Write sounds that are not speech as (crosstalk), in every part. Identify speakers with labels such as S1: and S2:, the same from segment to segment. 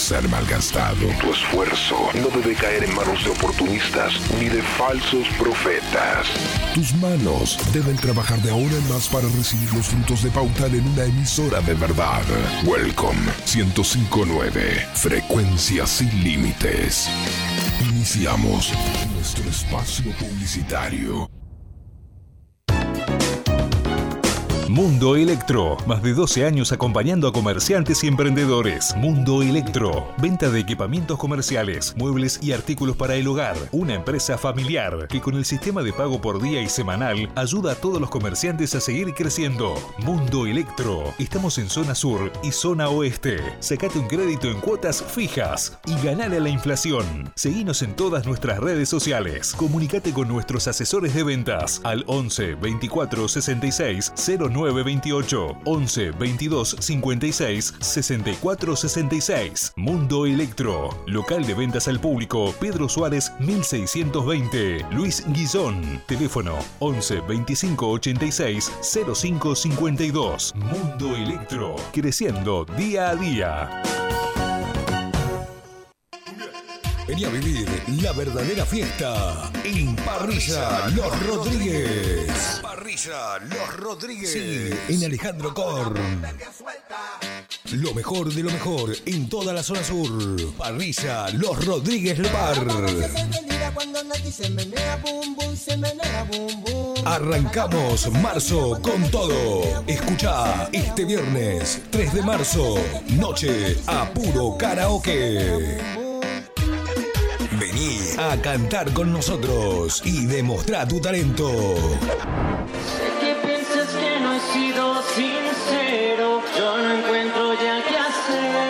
S1: ser malgastado. Tu esfuerzo no debe caer en manos de oportunistas ni de falsos profetas. Tus manos deben trabajar de ahora en más para recibir los frutos de Pautal en una emisora de verdad. Welcome 1059. Frecuencia sin límites. Iniciamos nuestro espacio publicitario.
S2: Mundo Electro, más de 12 años acompañando a comerciantes y emprendedores. Mundo Electro, venta de equipamientos comerciales, muebles y artículos para el hogar. Una empresa familiar que con el sistema de pago por día y semanal ayuda a todos los comerciantes a seguir creciendo. Mundo Electro, estamos en zona sur y zona oeste. Sacate un crédito en cuotas fijas y ganale a la inflación. Seguinos en todas nuestras redes sociales. Comunicate con nuestros asesores de ventas al 11 24 66 09 928 11 22 56 64 66. Mundo Electro. Local de ventas al público. Pedro Suárez 1620. Luis Guizón. Teléfono 11 25 86 05 52. Mundo Electro. Creciendo día a día.
S3: Vení a vivir la verdadera fiesta en Parrilla Los Rodríguez. Parrilla Los Rodríguez. Sí, en Alejandro Korn. Lo mejor de lo mejor en toda la zona sur. Parrilla Los Rodríguez Le Bar. Arrancamos marzo con todo. Escucha este viernes 3 de marzo, noche a puro karaoke. A cantar con nosotros y demostrar tu talento.
S4: Sé que piensas que no he sido sincero, yo no encuentro ya qué hacer.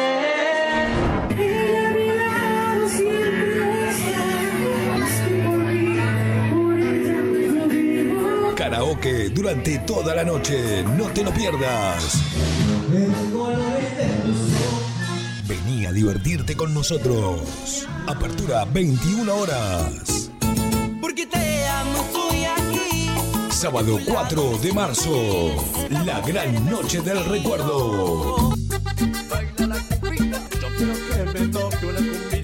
S3: Karaoke durante toda la noche, no te lo pierdas. Vení a divertirte con nosotros. Apertura 21 horas.
S4: Porque te amo, estoy aquí.
S3: Sábado 4 de marzo. La gran noche del recuerdo.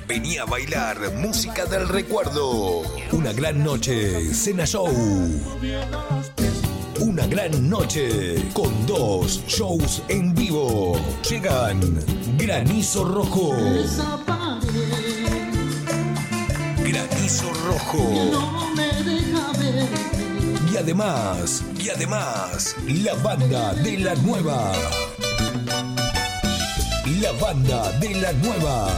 S3: Vení a bailar música del recuerdo. Una gran noche, cena show. Una gran noche con dos shows en vivo. Llegan Granizo Rojo. Rojo. Y además, y además, la banda de la nueva. La banda de la nueva.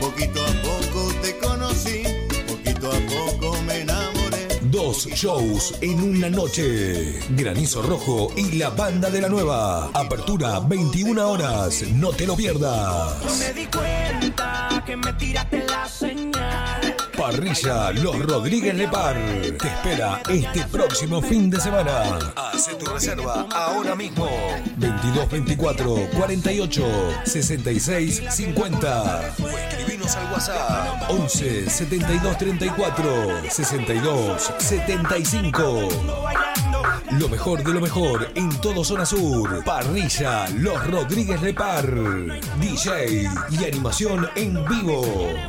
S5: Poquito a poco te conocí, poquito a poco me enamoré.
S3: Dos shows en una noche. Granizo Rojo y la banda de la nueva. Apertura 21 horas. No te lo pierdas.
S4: Me di cuenta que me tiraste.
S3: Parrilla Los Rodríguez Lepar. Te espera este próximo fin de semana. Hace tu reserva ahora mismo. 22 24 48 66 50. O escribinos al WhatsApp 11 72 34 62 75. Lo mejor de lo mejor en todo Zona Sur. Parrilla Los Rodríguez Lepar. DJ y animación en vivo.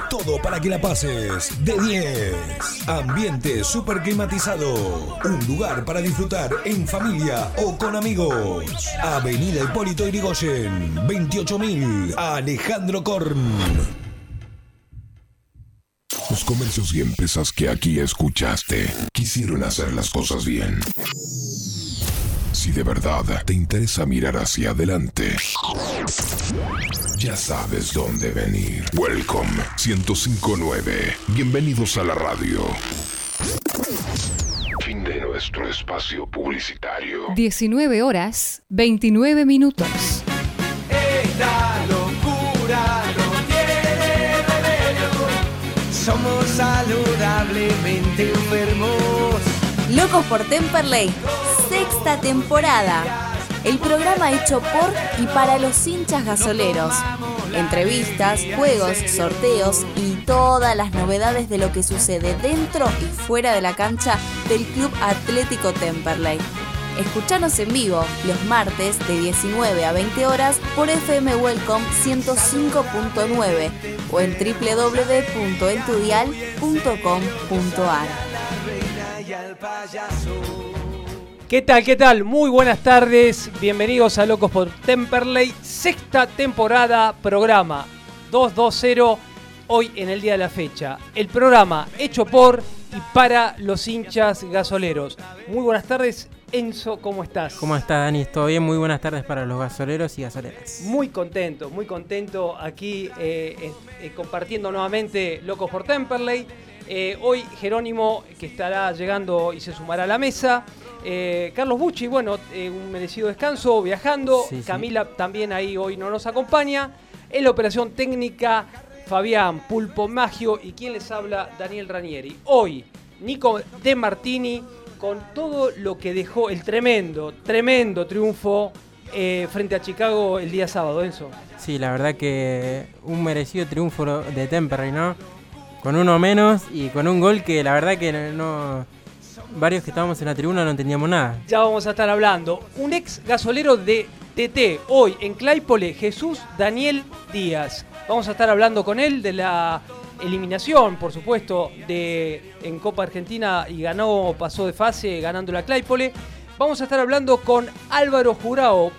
S3: Todo para que la pases de 10. Ambiente super climatizado. Un lugar para disfrutar en familia o con amigos. Avenida Hipólito Yrigoyen, 28000. Alejandro Korn.
S1: Los comercios y empresas que aquí escuchaste quisieron hacer las cosas bien. Si de verdad te interesa mirar hacia adelante, ya sabes dónde venir. Welcome 1059. Bienvenidos a la radio. Fin de nuestro espacio publicitario.
S6: 19 horas 29 minutos.
S4: Esta locura no tiene remedio. Somos saludablemente enfermos.
S7: Locos por Temperley, sexta temporada. El programa hecho por y para los hinchas gasoleros. Entrevistas, juegos, sorteos y todas las novedades de lo que sucede dentro y fuera de la cancha del Club Atlético Temperley. Escuchanos en vivo los martes de 19 a 20 horas por FM Welcome 105.9 o en www.entudial.com.ar.
S8: ¿Qué tal? ¿Qué tal? Muy buenas tardes. Bienvenidos a Locos por Temperley, sexta temporada, programa 220, hoy en el día de la fecha. El programa hecho por y para los hinchas gasoleros. Muy buenas tardes, Enzo, ¿cómo estás?
S9: ¿Cómo estás, Dani? ¿Todo bien? Muy buenas tardes para los gasoleros y gasoleras.
S8: Muy contento, muy contento aquí eh, eh, compartiendo nuevamente Locos por Temperley. Eh, hoy Jerónimo, que estará llegando y se sumará a la mesa. Carlos Bucci, bueno, un merecido descanso, viajando. Camila también ahí hoy no nos acompaña. En la operación técnica, Fabián Pulpo Magio y quien les habla, Daniel Ranieri. Hoy, Nico De Martini con todo lo que dejó el tremendo, tremendo triunfo eh, frente a Chicago el día sábado, Enzo.
S9: Sí, la verdad que un merecido triunfo de Temperley, ¿no? Con uno menos y con un gol que la verdad que no... Varios que estábamos en la tribuna no entendíamos nada.
S8: Ya vamos a estar hablando. Un ex gasolero de TT, hoy en Claypole, Jesús Daniel Díaz. Vamos a estar hablando con él de la eliminación, por supuesto, de en Copa Argentina y ganó, pasó de fase ganando la Claypole. Vamos a estar hablando con Álvaro Jurao,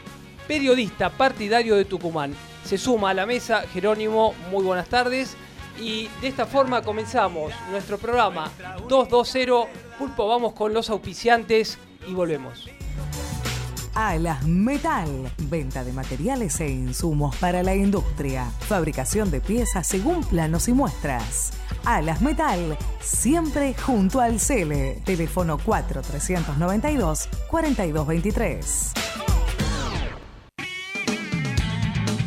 S8: periodista partidario de Tucumán. Se suma a la mesa Jerónimo, muy buenas tardes. Y de esta forma comenzamos nuestro programa 220. Pulpo, vamos con los auspiciantes y volvemos.
S10: Alas Metal. Venta de materiales e insumos para la industria. Fabricación de piezas según planos y muestras. Alas Metal, siempre junto al CELE. Teléfono 4392 4223.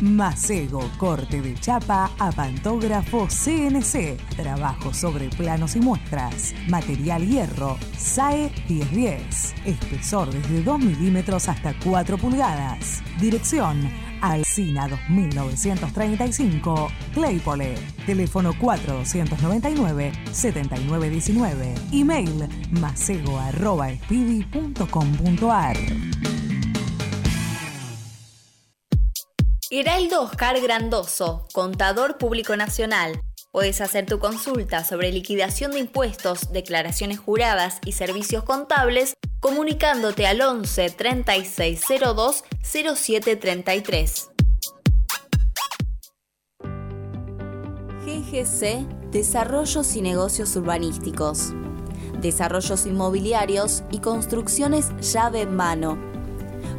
S10: Macego, corte de chapa a pantógrafo CNC. Trabajo sobre planos y muestras. Material hierro, SAE 1010. Espesor desde 2 milímetros hasta 4 pulgadas. Dirección Alcina 2935, Claypole. Teléfono 4299-7919. Email macego.com.ar.
S7: Heraldo Oscar Grandoso, Contador Público Nacional. Puedes hacer tu consulta sobre liquidación de impuestos, declaraciones juradas y servicios contables comunicándote al 11 3602 0733. GGC Desarrollos y Negocios Urbanísticos. Desarrollos inmobiliarios y construcciones llave en mano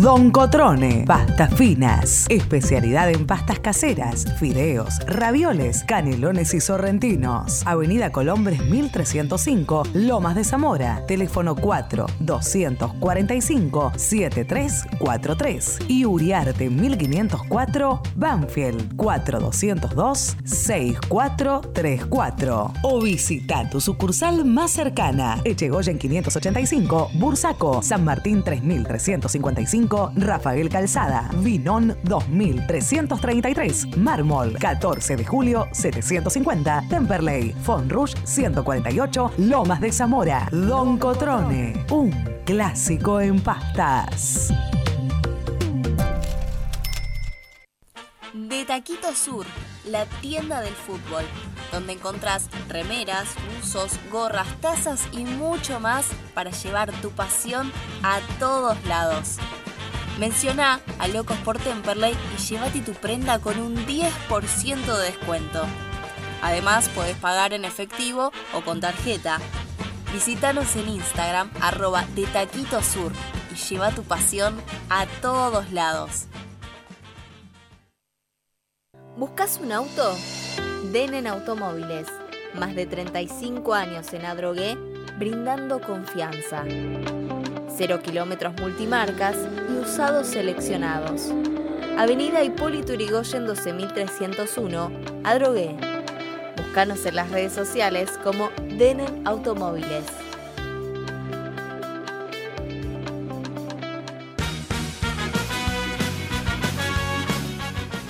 S10: Don Cotrone, pastas finas, especialidad en pastas caseras, fideos, ravioles, canelones y sorrentinos. Avenida Colombres 1305, Lomas de Zamora, teléfono 4 245 7343 y Uriarte 1504, Banfield 4202 6434 o visita tu sucursal más cercana, Echegoyen 585, Bursaco, San Martín 3355 5 Rafael Calzada, Vinón 2333, Mármol 14 de julio 750, Temperley, Fonrush 148, Lomas de Zamora, Don Cotrone, un clásico en pastas.
S7: Taquito Sur, la tienda del fútbol, donde encontrás remeras, usos, gorras, tazas y mucho más para llevar tu pasión a todos lados. Menciona a Locos por Temperley y llévate tu prenda con un 10% de descuento. Además, podés pagar en efectivo o con tarjeta. Visítanos en Instagram, arroba de Taquito Sur, y lleva tu pasión a todos lados. ¿Buscas un auto? Denen Automóviles. Más de 35 años en Adrogué, brindando confianza. Cero kilómetros multimarcas y usados seleccionados. Avenida Hipólito Yrigoyen 12301, Adrogué. Búscanos en las redes sociales como Denen Automóviles.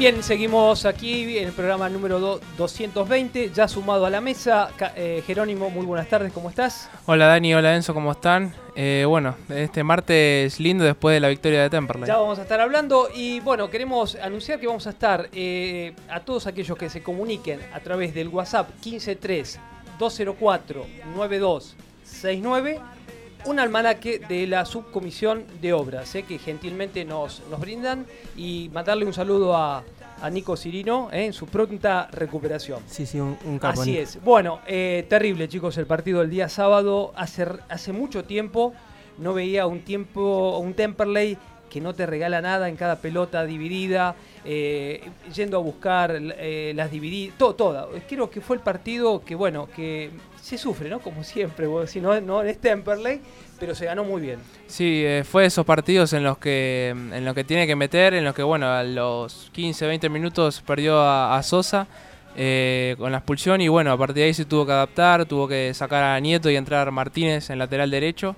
S8: Bien, seguimos aquí en el programa número do- 220, ya sumado a la mesa. Eh, Jerónimo, muy buenas tardes, ¿cómo estás?
S11: Hola Dani, hola Enzo, ¿cómo están? Eh, bueno, este martes lindo después de la victoria de Temperley.
S8: Ya vamos a estar hablando y bueno, queremos anunciar que vamos a estar eh, a todos aquellos que se comuniquen a través del WhatsApp 153-204-9269, un almanaque de la subcomisión de obras eh, que gentilmente nos, nos brindan y mandarle un saludo a, a Nico Cirino eh, en su pronta recuperación.
S9: Sí, sí, un, un capo.
S8: Así
S9: Nico.
S8: es. Bueno, eh, terrible, chicos, el partido del día sábado. Hace, hace mucho tiempo no veía un tiempo, un Temperley que no te regala nada en cada pelota dividida, eh, yendo a buscar eh, las divididas, todo, toda. Creo que fue el partido que, bueno, que se sufre, ¿no? Como siempre, decís, no, no es Temperley, pero se ganó muy bien.
S11: Sí, eh, fue esos partidos en los que en los que tiene que meter, en los que bueno, a los 15, 20 minutos perdió a, a Sosa eh, con la expulsión y bueno, a partir de ahí se tuvo que adaptar, tuvo que sacar a Nieto y entrar Martínez en lateral derecho.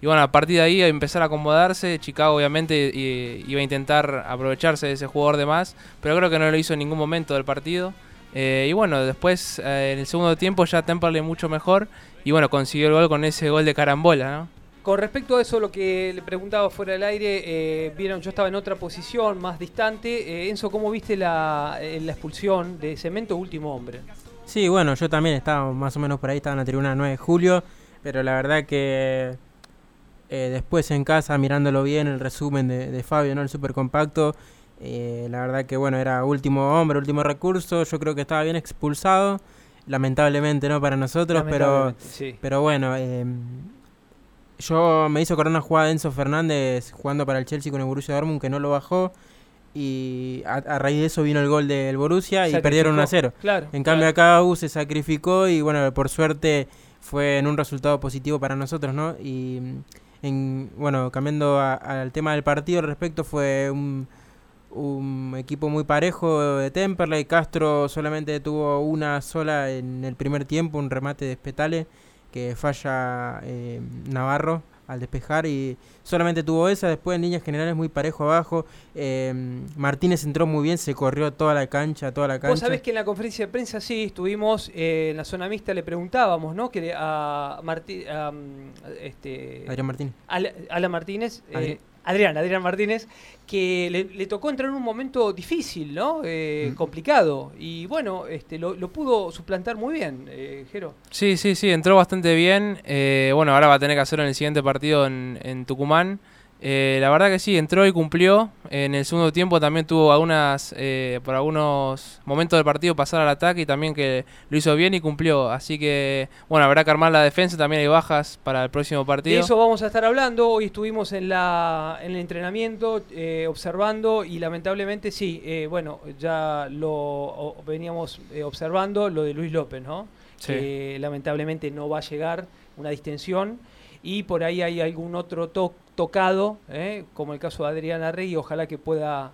S11: Y bueno, a partir de ahí empezar a acomodarse, Chicago obviamente iba a intentar aprovecharse de ese jugador de más, pero creo que no lo hizo en ningún momento del partido. Eh, y bueno, después eh, en el segundo tiempo ya Temperley mucho mejor y bueno, consiguió el gol con ese gol de carambola, ¿no?
S8: Con respecto a eso, lo que le preguntaba fuera del aire, eh, vieron, yo estaba en otra posición, más distante. Eh, Enzo, ¿cómo viste la, la expulsión de Cemento Último Hombre?
S9: Sí, bueno, yo también estaba más o menos por ahí, estaba en la tribuna 9 de julio, pero la verdad que eh, después en casa, mirándolo bien, el resumen de, de Fabio, ¿no? El super compacto, eh, la verdad que bueno, era último hombre, último recurso, yo creo que estaba bien expulsado, lamentablemente no para nosotros, pero,
S8: sí.
S9: pero bueno, eh, yo me hizo correr una jugada de Enzo Fernández jugando para el Chelsea con el Borussia Dortmund que no lo bajó. Y a, a raíz de eso vino el gol del Borussia y perdieron 1 a 0.
S8: claro,
S9: en cambio acá U se sacrificó y bueno, por suerte fue en un resultado positivo para nosotros, ¿no? Y mm, en, bueno, cambiando a- al tema del partido al respecto fue un, un equipo muy parejo de Temperley. Castro solamente tuvo una sola en el primer tiempo, un remate de Spetale que falla eh, Navarro al despejar y solamente tuvo esa. Después en líneas generales muy parejo abajo. Eh, Martínez entró muy bien, se corrió toda la cancha, toda la cancha.
S8: Vos sabés que en la conferencia de prensa sí estuvimos, eh, en la zona mixta le preguntábamos, ¿no? Que a Martí, a, mm, este,
S9: Adrián Martínez.
S8: Ala, Ala Martínez, Adrián, Adrián Martínez, que le, le tocó entrar en un momento difícil, ¿no? Eh, Complicado. Y bueno, este, lo, lo pudo suplantar muy bien, eh, Jero.
S11: Sí, sí, sí, entró bastante bien. Eh, bueno, ahora va a tener que hacerlo en el siguiente partido en, en Tucumán. Eh, la verdad que sí, entró y cumplió. En el segundo tiempo también tuvo algunas, eh, por algunos momentos del partido pasar al ataque y también que lo hizo bien y cumplió. Así que, bueno, habrá que armar la defensa. También hay bajas para el próximo
S8: De
S11: partido.
S8: eso vamos a estar hablando. Hoy estuvimos en, la, en el entrenamiento eh, observando y lamentablemente sí, eh, bueno, ya lo veníamos eh, observando lo de Luis López, ¿no?
S11: Sí.
S8: Que lamentablemente no va a llegar una distensión y por ahí hay algún otro to- tocado, ¿eh? como el caso de Adriana Rey, ojalá que pueda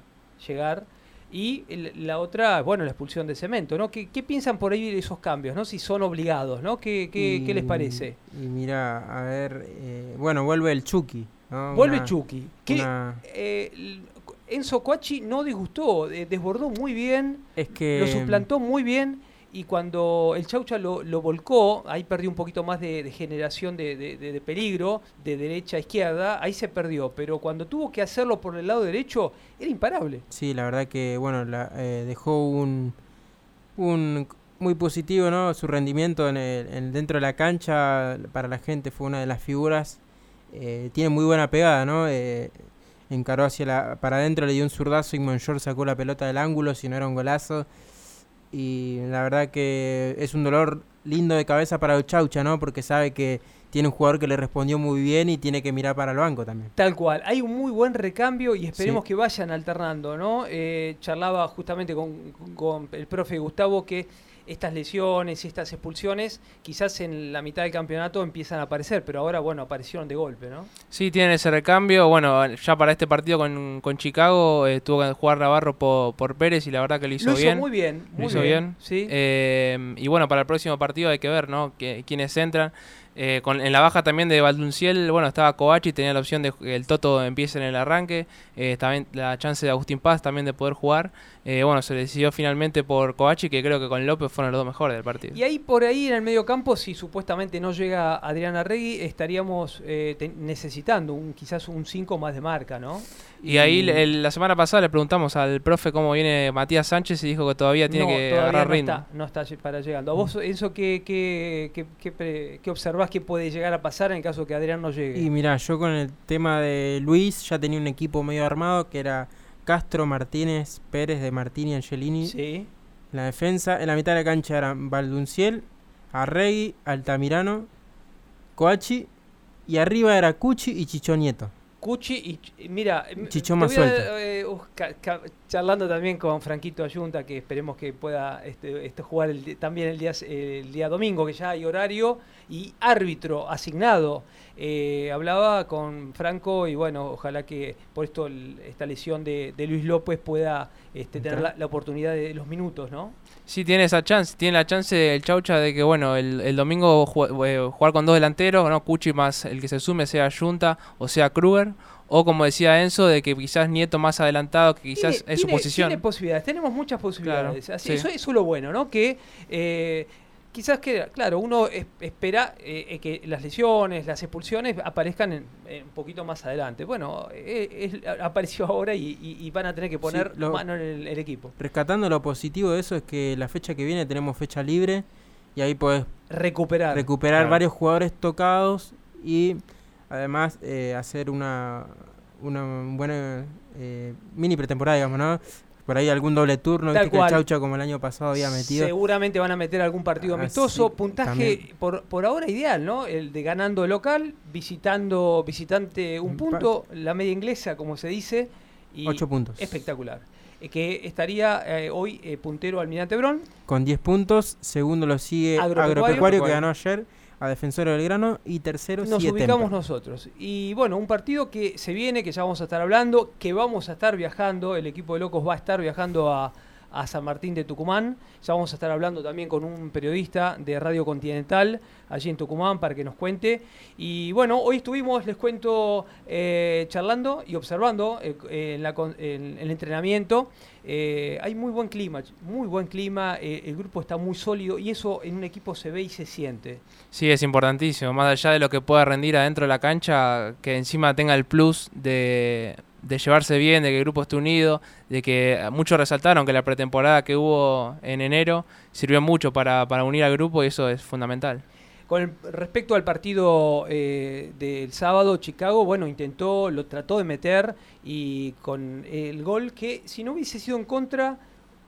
S8: llegar. Y la otra, bueno, la expulsión de cemento, ¿no? ¿Qué, qué piensan por ahí de esos cambios, ¿no? Si son obligados, ¿no? ¿Qué, qué, qué les parece?
S9: Y mira, a ver, eh, bueno, vuelve el Chucky ¿no?
S8: Vuelve
S9: Una-
S8: Chucky. Que
S9: una-
S8: eh, Enzo Coachi no disgustó, eh, desbordó muy bien,
S9: Es que
S8: lo suplantó muy bien. Y cuando el Chaucha lo, lo volcó, ahí perdió un poquito más de, generación de peligro, de derecha a izquierda, ahí se perdió. Pero cuando tuvo que hacerlo por el lado derecho, era imparable.
S9: Sí, la verdad que, bueno, la- eh, dejó un, un muy positivo, ¿no? Su rendimiento en el, en- dentro de la cancha para la gente fue una de las figuras. Eh, tiene muy buena pegada, ¿no? Eh, encaró hacia la, para adentro, le dio un zurdazo y Monjor sacó la pelota del ángulo, si no era un golazo. Y la verdad que es un dolor lindo de cabeza para el Chaucha, ¿no? Porque sabe que tiene un jugador que le respondió muy bien y tiene que mirar para el banco también.
S8: Tal cual, hay un muy buen recambio y esperemos
S9: Sí.
S8: que vayan alternando, ¿no? Eh, charlaba justamente con, con el profe Gustavo que estas lesiones y estas expulsiones quizás en la mitad del campeonato empiezan a aparecer, pero ahora, bueno, aparecieron de golpe, ¿no?
S11: Sí, tienen ese recambio. Bueno, ya para este partido con, con Chicago eh, tuvo que jugar Navarro por, por Pérez y la verdad que lo hizo
S8: Lo hizo
S11: bien.
S8: muy bien,
S11: Lo
S8: muy
S11: hizo
S8: bien,
S11: bien.
S8: sí.
S11: Eh, y bueno, para el próximo partido hay que ver, ¿no? Que, quiénes entran. Eh, con, en la baja también de Valdunciel, bueno, estaba Kovaci, tenía la opción de que el Toto empiece en el arranque. eh, también la chance de Agustín Paz también de poder jugar. Eh, bueno, se decidió finalmente por Kovaci, que creo que con López fueron los dos mejores del partido.
S8: Y ahí por ahí en el medio campo, si supuestamente no llega Adrián Arregui, estaríamos eh, necesitando un, quizás un 5 más de marca, ¿no?
S11: Y ahí el- la semana pasada le preguntamos al profe cómo viene Matías Sánchez y dijo que todavía tiene
S8: no,
S11: que
S8: todavía
S11: agarrar
S8: no
S11: ritmo.
S8: Está, no está para llegando. ¿A vos, eso qué, qué, qué, qué, pre- qué observás que puede llegar a pasar en caso que Adrián no llegue?
S9: Y mira, yo con el tema de Luis ya tenía un equipo medio armado que era Castro, Martínez, Pérez de Martini y Angelini.
S8: Sí.
S9: La defensa, en la mitad de la cancha eran Valdunciel, Arregui, Altamirano, Coachi y arriba era Cuchi y Chicho Nieto.
S8: Cuchi y mira, te
S9: más suelto.
S8: eh, charlando también con Franquito Ayunta, que esperemos que pueda este, este, jugar el también el día, el día domingo, que ya hay horario y árbitro asignado. Eh, hablaba con Franco y bueno, ojalá que por esto el- esta lesión de, de Luis López pueda este, tener la, la oportunidad de los minutos, ¿no?
S11: Sí, tiene esa chance, tiene la chance el Chaucha de que, bueno, el, el domingo eh, jugar con dos delanteros, ¿no? Cuchi más el que se sume, sea Junta o sea Kruger, o como decía Enzo, de que quizás Nieto más adelantado, que quizás
S8: Tiene-
S11: es su
S8: tiene-
S11: posición.
S8: Tiene posibilidades, tenemos muchas posibilidades.
S11: Claro,
S8: Así-
S11: sí.
S8: eso, eso es lo bueno, ¿no? Que eh, quizás que, claro, uno es- espera eh, eh, que las lesiones, las expulsiones aparezcan en- en un poquito más adelante. Bueno, eh, es- apareció (laughs) ahora y, y- y van a tener que poner
S9: lo-
S8: mano en el, el equipo.
S9: Rescatando lo positivo de eso es que la fecha que viene tenemos fecha libre y ahí podés
S8: Recuperar.
S9: recuperar
S8: Claro.
S9: varios jugadores tocados y además eh, hacer una, una buena eh, mini pretemporada, digamos, ¿no? Por ahí algún doble turno,
S8: Tal
S9: viste que el. Chaucha como el año pasado había metido.
S8: Seguramente van a meter algún partido
S9: Ah,
S8: amistoso.
S9: sí,
S8: Puntaje por, por ahora ideal, ¿no? El de ganando local, visitando visitante un
S9: Empate.
S8: punto, la media inglesa, como se dice. Y
S9: Ocho puntos.
S8: Espectacular. Eh, que estaría eh, hoy eh, puntero Almirante Brón.
S9: Con 10 puntos, segundo lo sigue
S8: Agropecuario.
S9: Agropecuario, que ganó ayer a Defensor del Belgrano y tercero
S8: Nos ubicamos nosotros. Y bueno, un partido que se viene, que ya vamos a estar hablando, que vamos a estar viajando, el equipo de Locos va a estar viajando a, a San Martín de Tucumán. Ya vamos a estar hablando también con un periodista de Radio Continental allí en Tucumán para que nos cuente. Y bueno, hoy estuvimos, les cuento, eh, charlando y observando eh, en el entrenamiento. Eh, hay muy buen clima, muy buen clima, eh, el grupo está muy sólido y eso en un equipo se ve y se siente.
S11: Sí, es importantísimo. Más allá de lo que pueda rendir adentro de la cancha, que encima tenga el plus de, de llevarse bien, de que el grupo esté unido, de que muchos resaltaron que la pretemporada que hubo en enero sirvió mucho para, para unir al grupo y eso es fundamental.
S8: Con el- respecto al partido eh, del sábado, Chicago, bueno, intentó, lo trató de meter y con el gol que si no hubiese sido en contra,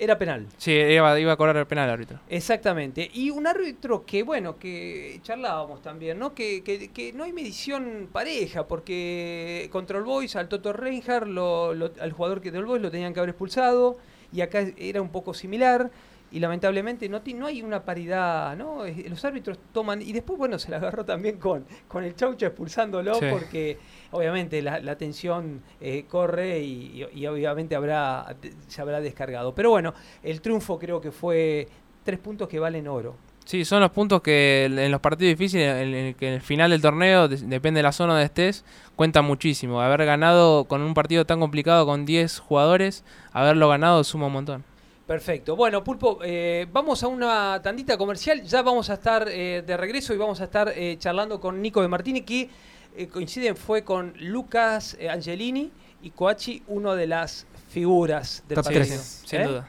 S8: era penal.
S11: Sí, iba, iba a cobrar el penal ahorita.
S8: Exactamente. Y un árbitro que, bueno, que charlábamos también, ¿no? Que, que- que no hay medición pareja, porque contra el Boys, al Toto Reinhardt, lo- lo- al jugador que del Boys lo tenían que haber expulsado, y acá era un poco similar. Y lamentablemente no, no hay una paridad, ¿no? Los árbitros toman. Y después, bueno, se la agarró también con, con el Chaucha expulsándolo,
S11: Sí.
S8: porque obviamente la, la tensión eh, corre y, y- y obviamente habrá se habrá descargado. Pero bueno, el triunfo creo que fue tres puntos que valen oro.
S11: Sí, son los puntos que en los partidos difíciles, en el, que en el final del torneo, depende de la zona donde estés, cuenta muchísimo. Haber ganado con un partido tan complicado con 10 jugadores, haberlo ganado suma un montón.
S8: Perfecto. Bueno, Pulpo, eh, vamos a una tandita comercial. Ya vamos a estar eh, de regreso y vamos a estar eh, charlando con Nico de Martini, que coincide, fue con Lucas Angelini y Coachi, uno de las figuras del partido.
S11: sin duda.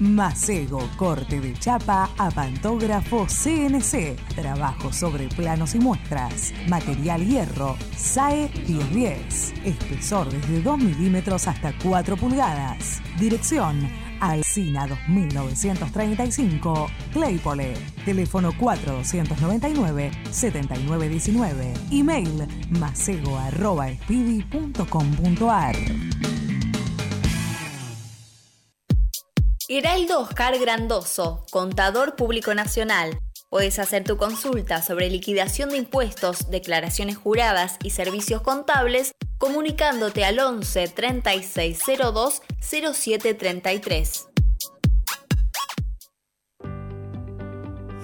S10: Macego, corte de chapa a pantógrafo CNC. Trabajo sobre planos y muestras. Material hierro. SAE 1010. Espesor desde 2 milímetros hasta 4 pulgadas. Dirección. Alcina 2935, Claypole. Teléfono 4299-7919. Email macego.speedy.com.ar.
S7: Heraldo Oscar Grandoso, Contador Público Nacional. Puedes hacer tu consulta sobre liquidación de impuestos, declaraciones juradas y servicios contables comunicándote al 11 3602 0733.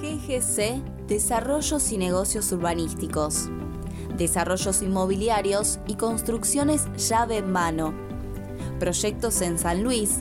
S7: GGC Desarrollos y Negocios Urbanísticos. Desarrollos inmobiliarios y construcciones llave en mano Proyectos en San Luis,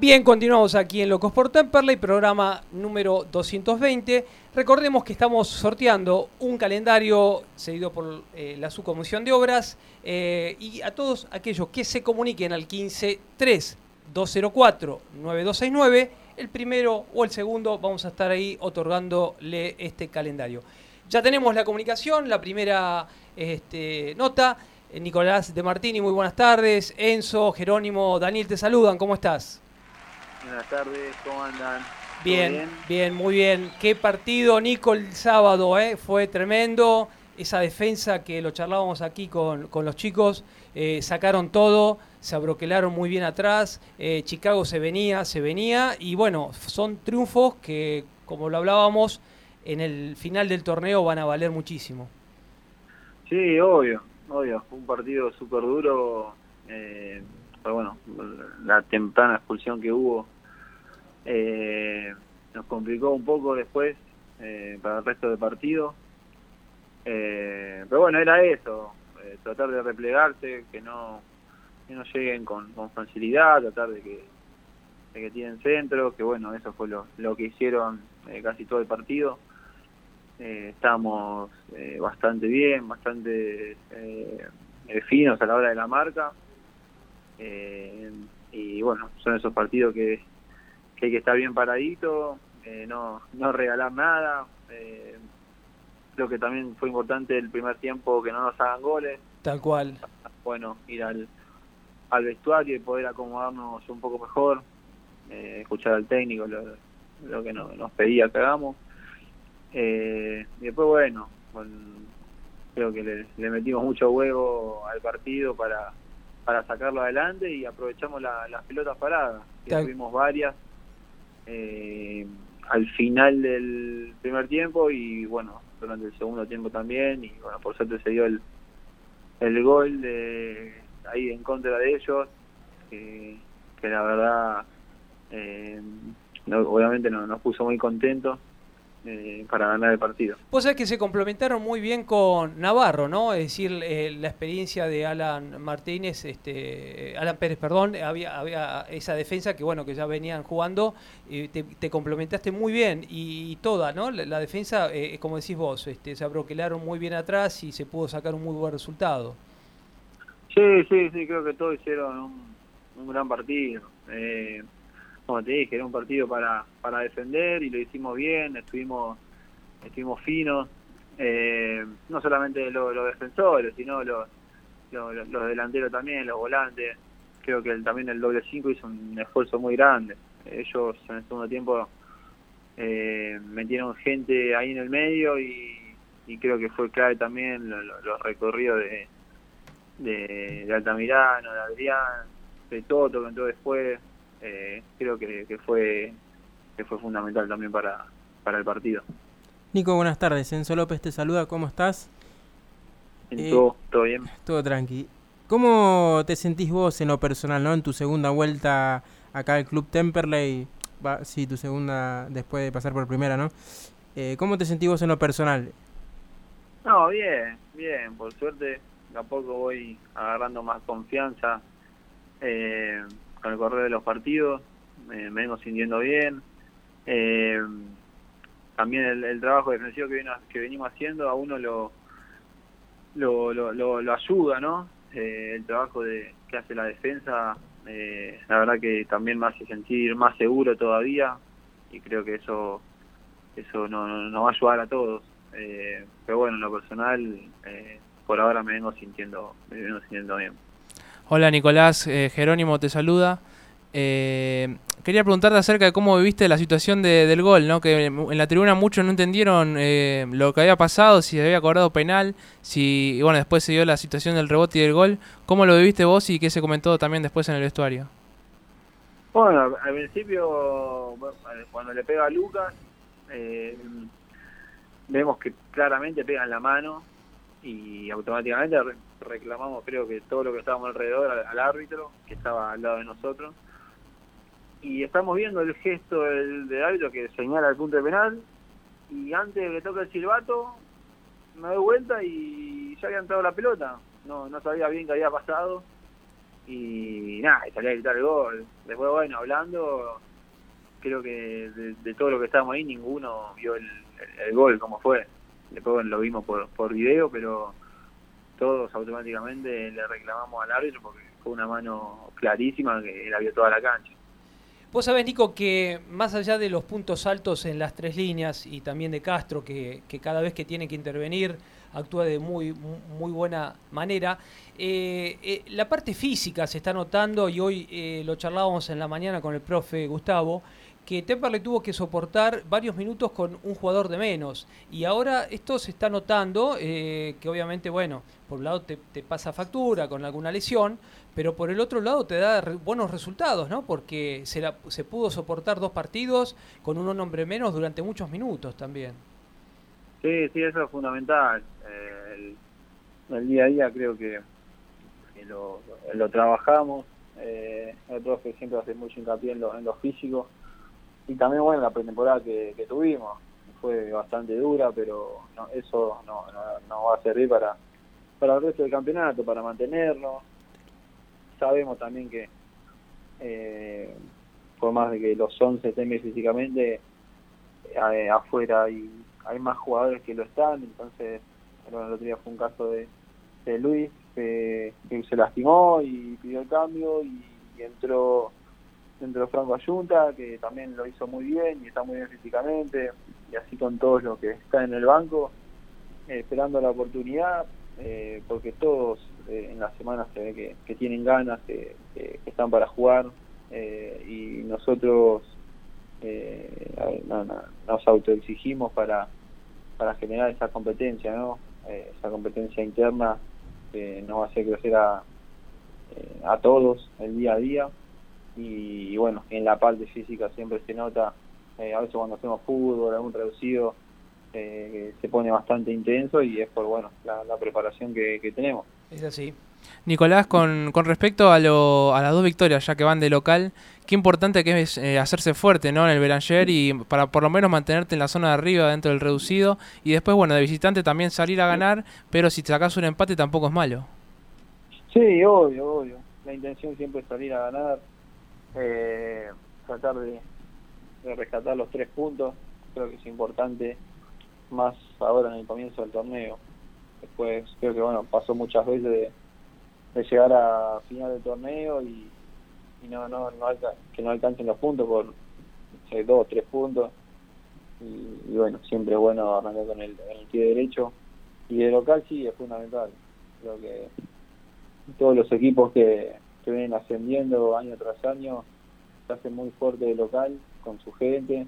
S8: Bien, continuamos aquí en Locos por Temperley, programa número 220. Recordemos que estamos sorteando un calendario cedido por eh, la Subcomisión de Obras eh, y a todos aquellos que se comuniquen al 153 204 9269 el primero o el segundo vamos a estar ahí otorgándole este calendario. Ya tenemos la comunicación, la primera este, nota. Eh, Nicolás de Martini, muy buenas tardes. Enzo, Jerónimo, Daniel, te saludan. ¿Cómo estás?
S12: Buenas tardes, ¿cómo andan?
S8: Bien, bien, muy bien. Qué partido, Nico, el sábado, ¿eh? fue tremendo. Esa defensa que lo charlábamos aquí con, los chicos, eh, sacaron todo, se abroquelaron muy bien atrás. Eh, Chicago se venía, se venía. Y bueno, son triunfos que, como lo hablábamos, en el final del torneo van a valer muchísimo.
S12: Sí, obvio, obvio. Fue un partido súper duro. Eh, pero bueno, la temprana expulsión que hubo eh, nos complicó un poco después eh, para el resto del partido. Eh, pero bueno, era eso, tratar de replegarse, que no, que no lleguen con, facilidad, tratar de que, de que tienen centro, que bueno, eso fue lo, lo que hicieron casi todo el partido. estábamos bastante bien, bastante finos a la hora de la marca. y bueno, son esos partidos que, que hay que estar bien paradito, eh, no, no regalar nada. Eh, creo que también fue importante el primer tiempo que no nos hagan goles.
S8: Tal cual.
S12: Bueno, ir al, al vestuario y poder acomodarnos un poco mejor, eh, escuchar al técnico lo, que nos pedía que hagamos. y después, bueno, creo que le, metimos mucho huevo al partido para para sacarlo adelante y aprovechamos las pelotas paradas, que tuvimos varias eh, al final del primer tiempo y bueno, durante el segundo tiempo también y bueno, por suerte se dio el, el gol de ahí en contra de ellos, que, que la verdad eh, obviamente no, nos puso muy contentos eh, para ganar el partido.
S8: Vos sabés que se complementaron muy bien con Navarro, ¿no? Es decir, eh, la experiencia de Alan Martínez, este, Alan Pérez, perdón, había, había esa defensa que bueno, que ya venían jugando, y te, complementaste muy bien y, toda, ¿no? La, defensa, eh, como decís vos, este, se abroquelaron muy bien atrás y se pudo sacar un muy buen resultado.
S12: Sí, sí, sí, creo que todos hicieron un, gran partido. Como te dije, era un partido para, para defender y lo hicimos bien, estuvimos, estuvimos finos, eh, no solamente los, defensores, sino los, los, delanteros también, los volantes. Creo que también el doble 5 hizo un esfuerzo muy grande. Ellos en el segundo tiempo eh, metieron gente ahí en el medio y, creo que fue clave también los recorridos de, de, Altamirano, de Adrián, de Toto que entró después. Eh, creo que, fue que fue fundamental también para, para el partido.
S9: Nico, buenas tardes. Enzo López te saluda, ¿cómo estás?
S12: Eh, todo, todo bien.
S9: Todo tranqui. ¿Cómo te sentís vos en lo personal, no? En tu segunda vuelta acá al Club Temperley, va, sí, tu segunda después de pasar por primera, ¿no? Eh, ¿Cómo te sentís vos en lo personal?
S12: No, bien, bien, por suerte a poco voy agarrando más confianza eh, con el correr de los partidos, me vengo sintiendo bien. Eh, también el, trabajo defensivo que, que venimos haciendo a uno lo, lo, lo, lo, ayuda, ¿no? Eh, el trabajo de que hace la defensa, eh, la verdad que también me hace sentir más seguro todavía y creo que eso eso nos no va a ayudar a todos. Eh, pero bueno, en lo personal, por ahora me vengo sintiendo, me vengo sintiendo bien.
S11: Hola Nicolás, Jerónimo te saluda. Eh, quería preguntarte acerca de cómo viviste la situación del gol, ¿no? Que en la tribuna muchos no entendieron eh, lo que había pasado, si había cobrado penal, si bueno después se dio la situación del rebote y del gol. ¿Cómo lo viviste vos y qué se comentó también después en el vestuario?
S12: Bueno, al principio cuando le pega a Lucas eh, vemos que claramente pega en la mano y automáticamente reclamamos creo que todo lo que estábamos alrededor al árbitro que estaba al lado de nosotros. Y estamos viendo el gesto del, árbitro que señala el punto de penal y antes de que toque el silbato me doy vuelta y ya había entrado la pelota. No no sabía bien qué había pasado. Y nada y salí a gritar el gol. Después bueno hablando creo que de, todo lo que estábamos ahí ninguno vio el, el, gol como fue después lo vimos por, por video pero todos automáticamente le reclamamos al árbitro porque fue una mano clarísima que la vio toda la cancha.
S8: Vos sabés, Nico, que más allá de los puntos altos en las tres líneas y también de Castro, que, cada vez que tiene que intervenir actúa de muy, muy buena manera, eh, eh, la parte física se está notando y hoy eh, lo charlábamos en la mañana con el profe Gustavo, que Temperley tuvo que soportar varios minutos con un jugador de menos. Y ahora esto se está notando, que obviamente, bueno, por un lado te, pasa factura con alguna lesión, pero por el otro lado te da buenos resultados, ¿no? Porque se, se pudo soportar dos partidos con un hombre menos durante muchos minutos también.
S12: Sí, sí, eso es fundamental. Eh, el, día a día creo que, lo, trabajamos. Eh, el siempre hace mucho hincapié en lo, en lo físico. Y también, bueno, la pretemporada que, que tuvimos fue bastante dura, pero eso no, no, no va a servir para, para el resto del campeonato, para mantenerlo. Sabemos también que eh, por más de que los 11 estén bien físicamente, eh, afuera hay, hay más jugadores que lo están, entonces el otro día fue un caso de, Luis que, se lastimó y pidió el cambio y, entró entró Franco Ayunta que también lo hizo muy bien y está muy bien físicamente y así con todos los que están en el banco eh, esperando la oportunidad eh, porque todos eh, en la semana se ve que, tienen ganas, que, están para jugar eh, y nosotros eh, nos autoexigimos para, para generar esa competencia, ¿no? esa competencia interna que nos va a hacer crecer a, a todos el día a día y, bueno, en la parte física siempre se nota, a veces cuando hacemos fútbol, algún reducido, eh, se pone bastante intenso y es por bueno la, preparación que, tenemos.
S8: Es así.
S11: Nicolás, con, con respecto a, lo, a las dos victorias, ya que van de local, qué importante que es eh, hacerse fuerte ¿no? en el Belanger y para por lo menos mantenerte en la zona de arriba dentro del reducido y después, bueno, de visitante también salir a ganar, pero si te sacas un empate tampoco es malo.
S12: Sí, obvio, obvio. La intención siempre es salir a ganar, eh, tratar de, rescatar los tres puntos, creo que es importante más ahora en el comienzo del torneo. Después creo que bueno pasó muchas veces de, llegar a final del torneo y, y no, no, no que no alcancen los puntos por dos, tres puntos. Y, bueno, siempre es bueno arrancar con el, el pie derecho. Y de local sí es fundamental. Creo que todos los equipos que, que vienen ascendiendo año tras año se hacen muy fuerte de local con su gente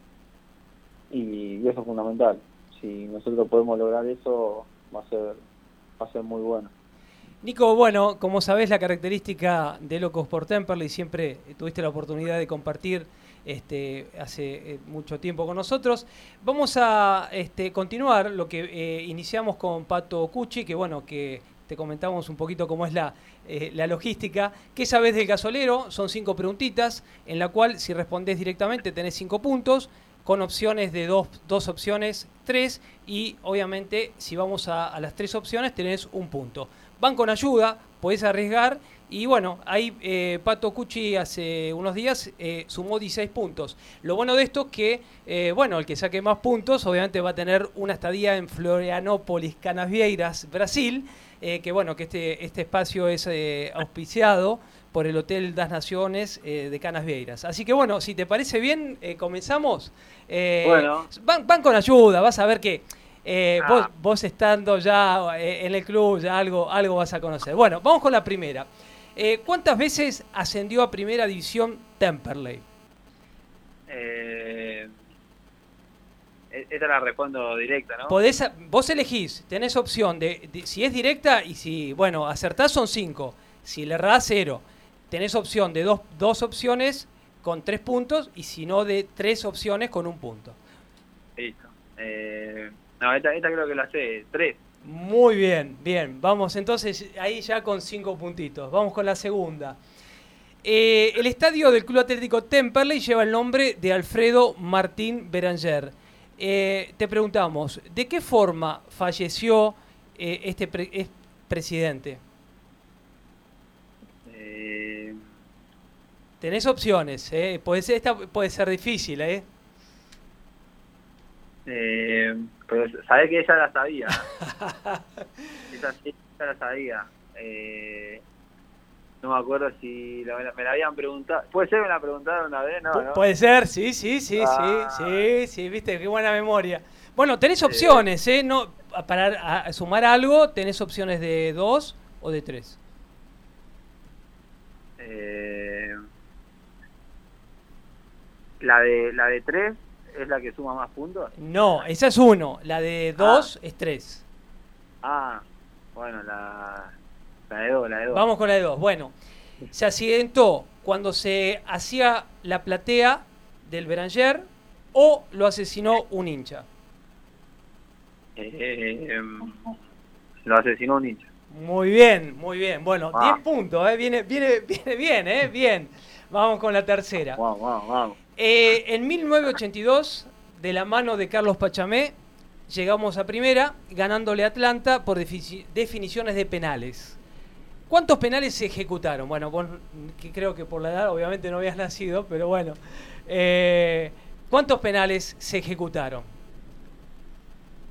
S12: y, y eso es fundamental. Si nosotros podemos lograr eso va a ser va a ser muy bueno.
S8: Nico, bueno, como sabés, la característica de Locos por Temperley, siempre tuviste la oportunidad de compartir este, hace eh, mucho tiempo con nosotros. Vamos a este, continuar lo que eh, iniciamos con Pato Cucci, que bueno, que te comentamos un poquito cómo es la, eh, la logística. ¿Qué sabes del gasolero? Son cinco preguntitas, en la cual si respondés directamente tenés cinco puntos, con opciones de dos, dos opciones, tres, y obviamente si vamos a, las tres opciones tenés un punto. Van con ayuda, podés arriesgar, y bueno, ahí eh, Pato Cucci hace unos días eh, sumó 16 puntos. Lo bueno de esto es que, eh, bueno, el que saque más puntos obviamente va a tener una estadía en Florianópolis, Canasvieiras, Brasil, eh, que bueno, que este, este espacio es eh, auspiciado por el Hotel Das Naciones eh, de Canasvieiras. Así que bueno, si te parece bien, comenzamos.
S12: Bueno.
S8: van, van con ayuda, vas a ver que
S12: Ah.
S8: vos, vos estando ya en el club, ya algo, algo vas a conocer. Bueno, vamos con la primera. ¿Cuántas veces ascendió a primera división Temperley?
S12: E- esta la respondo directa, ¿no?
S8: Podés, vos elegís, tenés opción de, de- si es directa y si, bueno, acertás son cinco, si le errás cero. Tenés opción de dos, dos opciones con tres puntos y si no de tres opciones con un punto.
S12: Listo. Eh, no, esta, esta creo que la sé. Tres.
S8: Muy bien, bien. Vamos entonces ahí ya con cinco puntitos. Vamos con la segunda. Eh, el estadio del Club Atlético Temperley lleva el nombre de Alfredo Martín Beranger. Eh, te preguntamos, ¿de qué forma falleció eh, este pre- es- presidente?
S12: Eh,
S8: Tenés opciones, eh. puede ser, esta puede ser difícil, ¿eh?
S12: eh, pero que ella la sabía. (laughs) sí, ella la sabía. Eh, no me acuerdo si la- me la habían preguntado. ¿Puede ser que me la preguntaron una vez? No, no.
S8: Puede ser, sí, sí, sí,
S12: Ah.
S8: sí, sí, sí, viste, qué buena memoria. Bueno, tenés opciones, ¿eh? No, para a- sumar algo, tenés opciones de dos o de tres.
S12: Eh, la de la de tres es la que suma más puntos.
S8: No, esa es uno, la de dos es tres.
S12: Ah, bueno, la, la de dos, la de dos.
S8: Vamos con la de dos. Bueno, se accidentó cuando se hacía la platea del Beranger o lo asesinó un hincha.
S12: Eh, lo asesinó un hincha.
S8: Muy bien, muy bien. Bueno,
S12: Ah.
S8: 10 puntos, ¿eh? Viene, viene, (laughs) viene bien, ¿eh? Bien. Vamos con la tercera.
S12: Vamos, vamos.
S8: Eh, en 1982, de la mano de Carlos Pachamé, llegamos a primera, ganándole a Atlanta por definiciones de penales. ¿Cuántos penales se ejecutaron? Bueno, vos, que creo que por la edad obviamente no habías (laughs) nacido, pero bueno. Eh, ¿Cuántos penales se ejecutaron?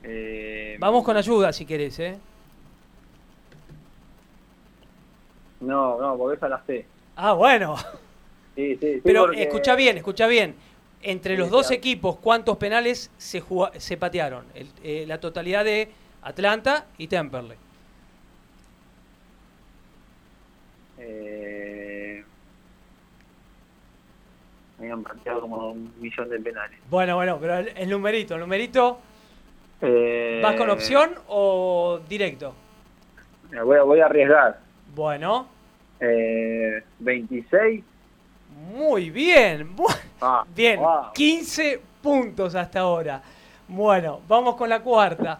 S12: Eh,
S8: Vamos con ayuda si querés, ¿eh?
S12: No, no, porque esa la sé.
S8: Ah, bueno.
S12: Sí, sí, sí,
S8: Pero
S12: porque-
S8: escucha bien, escucha bien. Entre
S12: Sí,
S8: los dos
S12: claro.
S8: equipos, ¿cuántos penales se, se patearon? El- eh, la totalidad de Atlanta y Temperley.
S12: Eh, me habían pateado como un millón de penales.
S8: Bueno, bueno, pero el, el numerito, el numerito,
S12: Eh,
S8: ¿vas con opción o directo?
S12: me Voy a, voy a arriesgar.
S8: Bueno,
S12: Eh, 26.
S8: muy bien. (laughs)
S12: Ah,
S8: Bien,
S12: wow.
S8: 15 puntos hasta ahora. Bueno, vamos con la cuarta.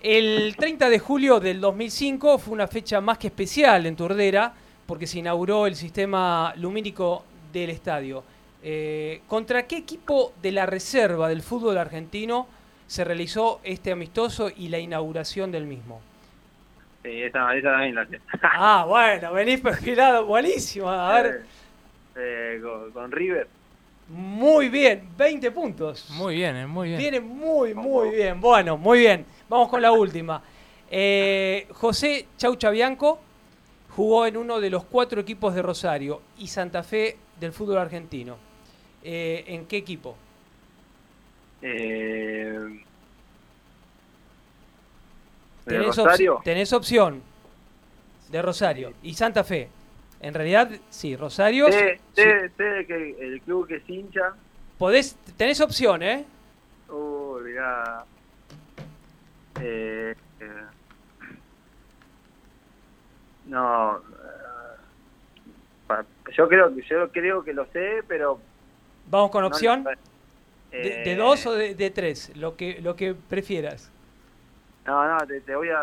S8: El 30 de julio del 2005 fue una fecha más que especial en Turdera porque se inauguró el sistema lumínico del estadio. Eh, ¿Contra qué equipo de la reserva del fútbol argentino se realizó este amistoso y la inauguración del mismo?
S12: Sí, esa, esa también la sé. (laughs)
S8: Ah, bueno, venís perfilado, buenísimo. A ver,
S12: Eh, con, con River.
S8: muy bien, 20 puntos.
S11: Muy bien, eh, muy bien.
S8: Viene muy, muy bien. Bueno, muy bien. Vamos con la última. Eh, José Chaucha Bianco jugó en uno de los cuatro equipos de Rosario y Santa Fe del fútbol argentino. Eh, ¿En qué equipo?
S12: Eh, ¿de
S8: Tenés,
S12: Rosario?
S8: tenés opción de Rosario y Santa Fe. En realidad, sí, Rosario.
S12: Sé- sé que el club que es hincha.
S8: Podés, tenés opción, ¿eh?
S12: Uh, mirá. Eh, eh, no. eh, yo creo que yo creo que lo sé, pero.
S8: Vamos con opción. ¿De,
S12: Eh,
S8: de dos o de, de tres? Lo que, lo que prefieras.
S12: No, no, te, te voy a.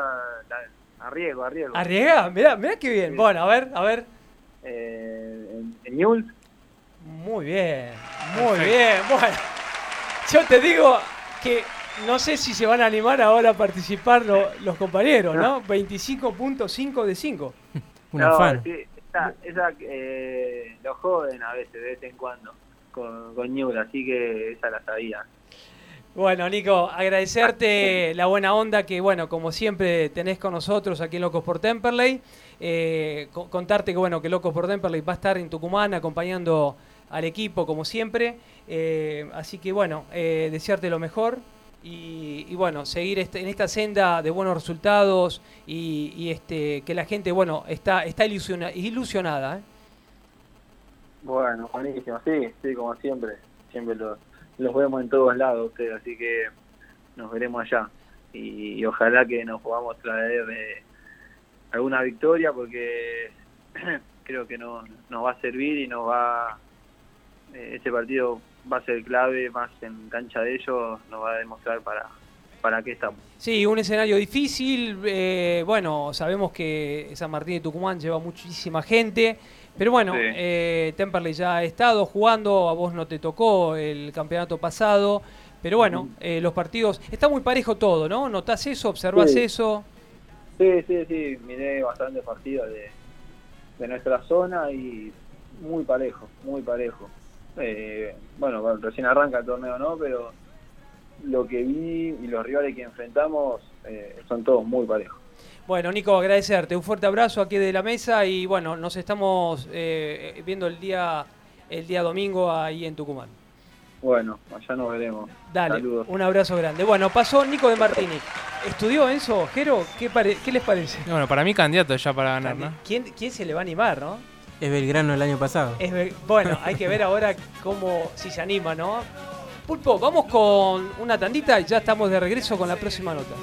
S12: arriesgo, arriesgo.
S8: Arriesga, mirá, mirá qué bien. Bueno, a ver, a ver.
S12: Eh, en, en.
S8: Muy bien, muy bien. Bueno, yo te digo que no sé si se van a animar ahora a participar lo- los compañeros, ¿no? 25.5 de 5.
S12: no, sí, esa, esa, eh, lo joden a veces, de vez en cuando, con, con Newell's, así que esa la sabía.
S8: Bueno, Nico, agradecerte la buena onda que, bueno, como siempre tenés con nosotros aquí en Locos por Temperley. Eh, co- contarte que, bueno, que Locos por Temperley va a estar en Tucumán acompañando al equipo como siempre. Eh, así que, bueno, eh, desearte lo mejor y, y, bueno, seguir este- en esta senda de buenos resultados y, y, este que la gente, bueno, está, está ilusiona- ilusionada. ¿eh?
S12: Bueno, buenísimo, sí, sí, como siempre. Siempre los, los vemos en todos lados ustedes, así que nos veremos allá. Y, ojalá que nos podamos traer eh, alguna victoria porque (clears throat) creo que no, nos va a servir y nos va. eh, ese partido va a ser clave, más en cancha de ellos, nos va a demostrar para, para qué estamos.
S8: Sí, un escenario difícil. eh, bueno, sabemos que San Martín de Tucumán lleva muchísima gente. Pero bueno,
S12: Sí.
S8: eh, Temperley ya ha estado jugando, a vos no te tocó el campeonato pasado. Pero bueno, eh, los partidos. Está muy parejo todo, ¿no? ¿Notás eso? ¿Observás
S12: Sí.
S8: eso?
S12: Sí, sí, sí, miré bastantes partidos de, de nuestra zona y muy parejo, muy parejo. Eh, bueno, recién arranca el torneo, ¿no? Pero lo que vi y los rivales que enfrentamos eh, son todos muy parejos.
S8: Bueno, Nico, agradecerte. Un fuerte abrazo aquí de la mesa y bueno, nos estamos eh, viendo el día, el día domingo ahí en Tucumán.
S12: Bueno, allá nos veremos.
S8: Dale,
S12: Saludos.
S8: un abrazo grande. Bueno, pasó Nico de Martini. ¿Estudió Enzo? Jero, ¿qué, pare- ¿qué les parece?
S11: Bueno, para mí candidato ya para ganar, ¿no?
S8: ¿Quién, ¿Quién se le va a animar, no?
S9: Es Belgrano el año pasado.
S8: Es bueno, hay que ver ahora cómo, si se anima, ¿no? Pulpo, vamos con una tandita y ya estamos de regreso con la próxima nota.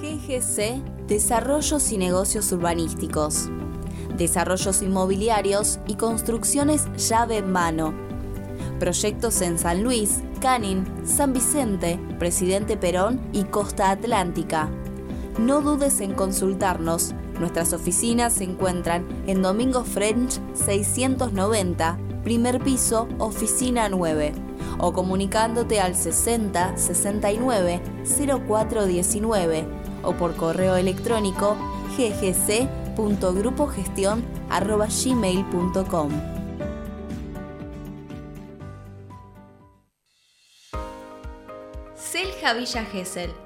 S7: GGC Desarrollos y Negocios Urbanísticos. Desarrollos inmobiliarios y construcciones llave en mano. Proyectos en San Luis, Canin, San Vicente, Presidente Perón y Costa Atlántica. No dudes en consultarnos. Nuestras oficinas se encuentran en Domingo French 690, primer piso, oficina 9, o comunicándote al 60 69 0419 o por correo electrónico ggc.grupogestion@gmail.com.
S13: Selja Villa Gesell.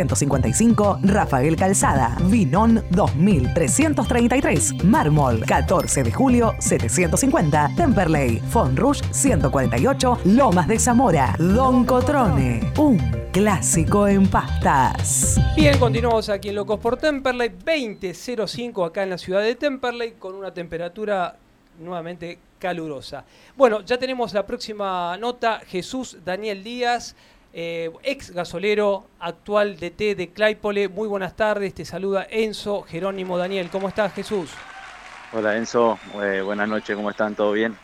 S10: 3355 Rafael Calzada, Vinón 2333, Mármol 14 de julio 750, Temperley, Fonrush 148, Lomas de Zamora, Don Cotrone, un clásico en pastas.
S8: Bien, continuamos aquí en Locos por Temperley, 20.05 acá en la ciudad de Temperley con una temperatura nuevamente calurosa. Bueno, ya tenemos la próxima nota, Jesús Daniel Díaz. Eh, ex gasolero, actual DT de Claypole. Muy buenas tardes, te saluda Enzo Jerónimo Daniel. ¿Cómo estás, Jesús?
S14: Hola, Enzo. Eh, buenas noches, ¿cómo están? ¿Todo bien?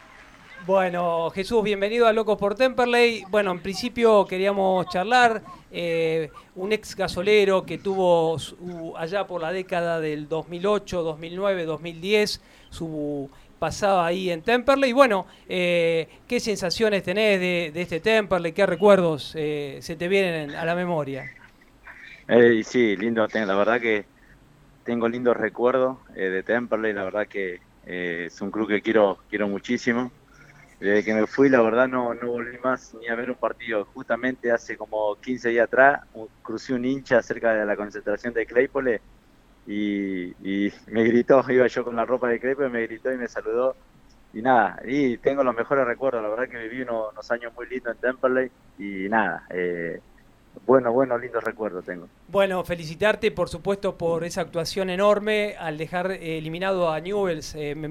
S8: Bueno, Jesús, bienvenido a Locos por Temperley. Bueno, en principio queríamos charlar. Eh, un ex gasolero que tuvo allá por la década del 2008, 2009, 2010 su pasaba ahí en Temperley. Y bueno, eh, ¿qué sensaciones tenés de, este Temperley? ¿Qué recuerdos eh, se te vienen a la memoria?
S14: Eh, sí, lindo, la verdad que tengo lindos recuerdos de Temperley, la verdad que es un club que quiero, quiero muchísimo. Desde que me fui, la verdad, no, no volví más ni a ver un partido. Justamente hace como 15 días atrás, crucé un hincha cerca de la concentración de Claypole y, me gritó, (laughs) iba yo con la ropa de crepe, me gritó y me saludó. Y nada, y tengo los mejores recuerdos, la verdad que viví unos, años muy lindos en Temperley y nada, eh, bueno, bueno, lindos recuerdos tengo.
S8: Bueno, felicitarte por supuesto por esa actuación enorme al dejar eh, eliminado a Newells. Eh, me,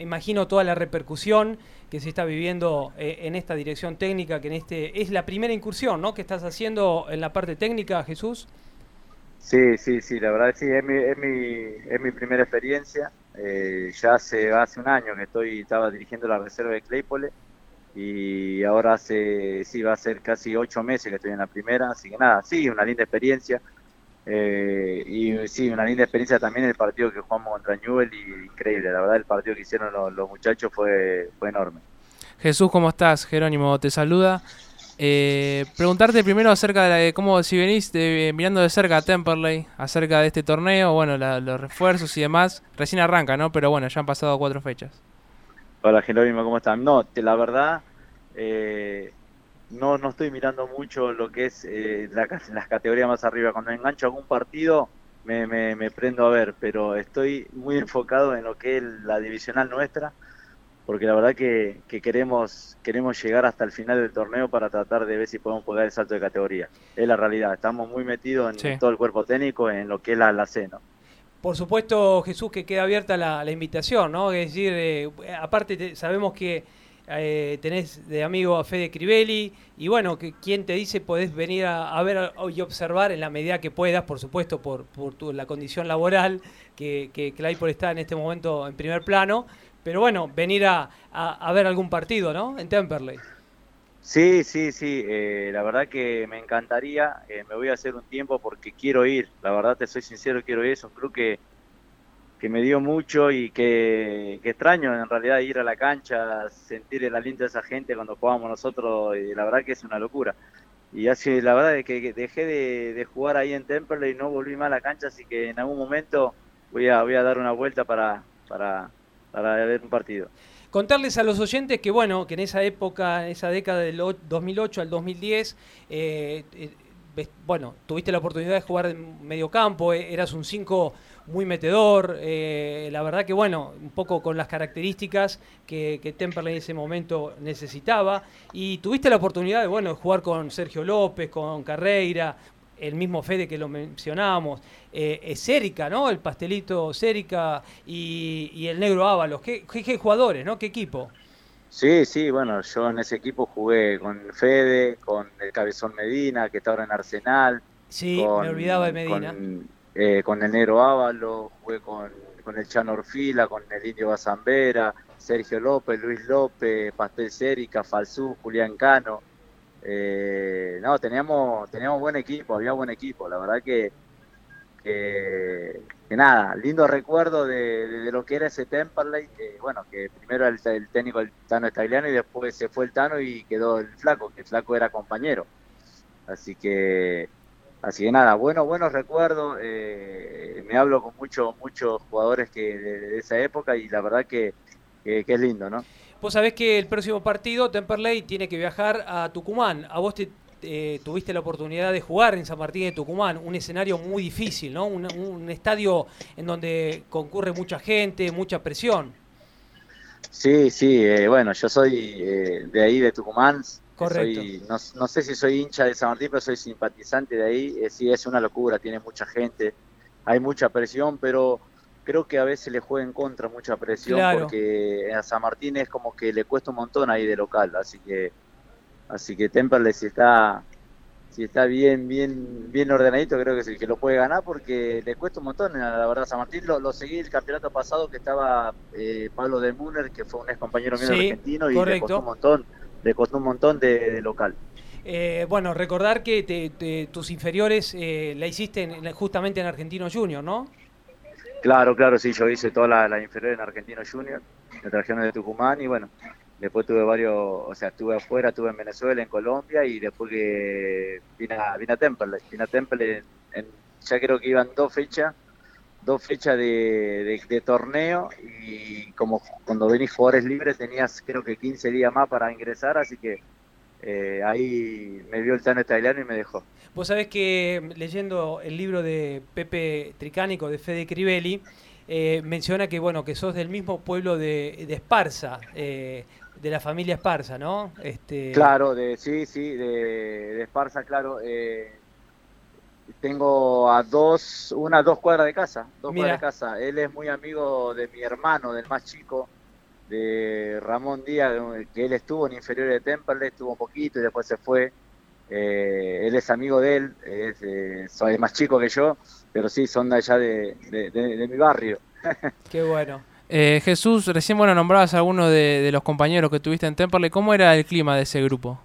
S8: imagino toda la repercusión que se está viviendo en esta dirección técnica, que en este es la primera incursión, ¿no? Que estás haciendo en la parte técnica, Jesús.
S14: Sí, sí, sí, la verdad sí, es mi, es mi, es mi primera experiencia. Eh, ya hace, hace un año que estoy, estaba dirigiendo la reserva de Claypole y ahora hace, sí, va a ser casi ocho meses que estoy en la primera, así que nada, sí, una linda experiencia. Eh, y sí, una linda experiencia también el partido que jugamos contra Newell y increíble, la verdad el partido que hicieron los, los muchachos fue, fue enorme.
S11: Jesús, ¿cómo estás? Jerónimo te saluda. Eh, preguntarte primero acerca de cómo, si venís mirando de cerca a Temperley, acerca de este torneo, bueno, los refuerzos y demás. Recién arranca, ¿no? Pero bueno, ya han pasado cuatro fechas.
S14: Hola, Jerónimo, ¿cómo están? No, la verdad, eh, no, no estoy mirando mucho lo que es eh, las categorías más arriba. Cuando engancho algún partido, me, me prendo a ver, pero estoy muy enfocado en lo que es la divisional nuestra porque la verdad que, queremos queremos llegar hasta el final del torneo para tratar de ver si podemos poder el salto de categoría. Es la realidad, estamos muy metidos en todo el cuerpo técnico, en lo que es la, la C,
S8: Por supuesto, Jesús, que queda abierta la, invitación, ¿no? Es decir, eh, aparte sabemos que eh, tenés de amigo a Fede Crivelli y bueno, que quien te dice podés venir a, ver y observar en la medida que puedas, por supuesto, por, por la condición laboral que, que Claypole está en este momento en primer plano, pero bueno, venir a, a, ver algún partido, ¿no? En Temperley.
S14: Sí, sí, sí, eh, la verdad que me encantaría, eh, me voy a hacer un tiempo porque quiero ir, la verdad te soy sincero, quiero ir, es un club que, que me dio mucho y que, extraño en realidad ir a la cancha, sentir el aliento de esa gente cuando jugábamos nosotros, y la verdad que es una locura. Y así, la verdad es que dejé de, jugar ahí en Temperley y no volví más a la cancha, así que en algún momento voy a, voy a dar una vuelta para, para, para ver un partido.
S8: Contarles a los oyentes que, bueno, que en esa época, en esa década del 2008 al 2010, eh, eh, bueno, tuviste la oportunidad de jugar en medio campo, eh, eras un 5 muy metedor, la verdad que, bueno, un poco con las características que, Temperley en ese momento necesitaba, y tuviste la oportunidad de, bueno, de jugar con Sergio López, con Carreira, el mismo Fede que lo mencionábamos, eh, ¿no? El pastelito Cérica y, el negro Ábalos. ¿Qué, jugadores, ¿no? ¿Qué equipo?
S14: Sí, sí, bueno, yo en ese equipo jugué con Fede, con el Cabezón Medina, que está ahora en Arsenal.
S8: Sí, me olvidaba de Medina.
S14: Con, eh, con el negro Ábalos, jugué con, con el Chano Orfila, con el Indio Bazambera, Sergio López, Luis López, Pastel Cérica, Falsú, Julián Cano. Eh, no, teníamos, teníamos buen equipo, había buen equipo. La verdad que, que, nada, lindo recuerdo de, lo que era ese Temperley. bueno, que primero el, el técnico el Tano italiano y después se fue el Tano y quedó el Flaco, que el Flaco era compañero. Así que, así que nada, bueno, buenos recuerdos. Eh, me hablo con muchos, muchos jugadores que de, esa época y la verdad que, que es lindo, ¿no?
S8: Vos sabés que el próximo partido, Temperley, tiene que viajar a Tucumán. A vos te, tuviste la oportunidad de jugar en San Martín de Tucumán, un escenario muy difícil, ¿no? Un, estadio en donde concurre mucha gente, mucha presión.
S14: Sí, sí, eh, bueno, yo soy eh, de ahí, de Tucumán.
S8: Correcto.
S14: no, sé si soy hincha de San Martín, pero soy simpatizante de ahí. Eh, sí, es una locura, tiene mucha gente, hay mucha presión, pero creo que a veces le juega en contra mucha presión porque a San Martín es como que le cuesta un montón ahí de local, así que así que Temperley si está si está bien bien bien ordenadito creo que es el que lo puede ganar porque le cuesta un montón la verdad San Martín lo, seguí el campeonato pasado que estaba eh, Pablo de Muner que fue un ex compañero mío argentino y le costó un montón le costó un montón de, local.
S8: Eh, bueno, recordar que tus inferiores eh, la hiciste justamente en Argentino Junior, ¿no?
S14: Claro, claro, sí, yo hice toda la, inferior en Argentino Junior, la región de Tucumán y bueno, después tuve varios, o sea, estuve afuera, estuve en Venezuela, en Colombia y después que vine a, vine a Temple, vine a Temple, en, ya creo que iban dos fechas, dos fechas de, torneo y como cuando venís jugadores libres tenías creo que 15 días más para ingresar, así que eh, ahí me vio el Tano italiano y me dejó.
S8: Vos sabés que mm, leyendo el libro de Pepe Tricánico, de Fede Crivelli, eh, menciona que bueno que sos del mismo pueblo de, Esparza, eh, de la familia Esparza, ¿no?
S14: Este... Claro, de, sí, sí, de, Esparza, claro. Eh, tengo a dos, una, dos cuadras de casa, dos cuadras de casa. Él es muy amigo de mi hermano, del más chico, de Ramón Díaz, que él estuvo en inferior de Temperley, estuvo un poquito y después se fue. Eh, él es amigo de él, es, eh, más chico que yo, pero sí, son de allá de, mi barrio. (laughs)
S8: Qué bueno.
S11: Eh, Jesús, recién bueno nombrabas a alguno de, los compañeros que tuviste en Temperley. ¿Cómo era el clima de ese grupo?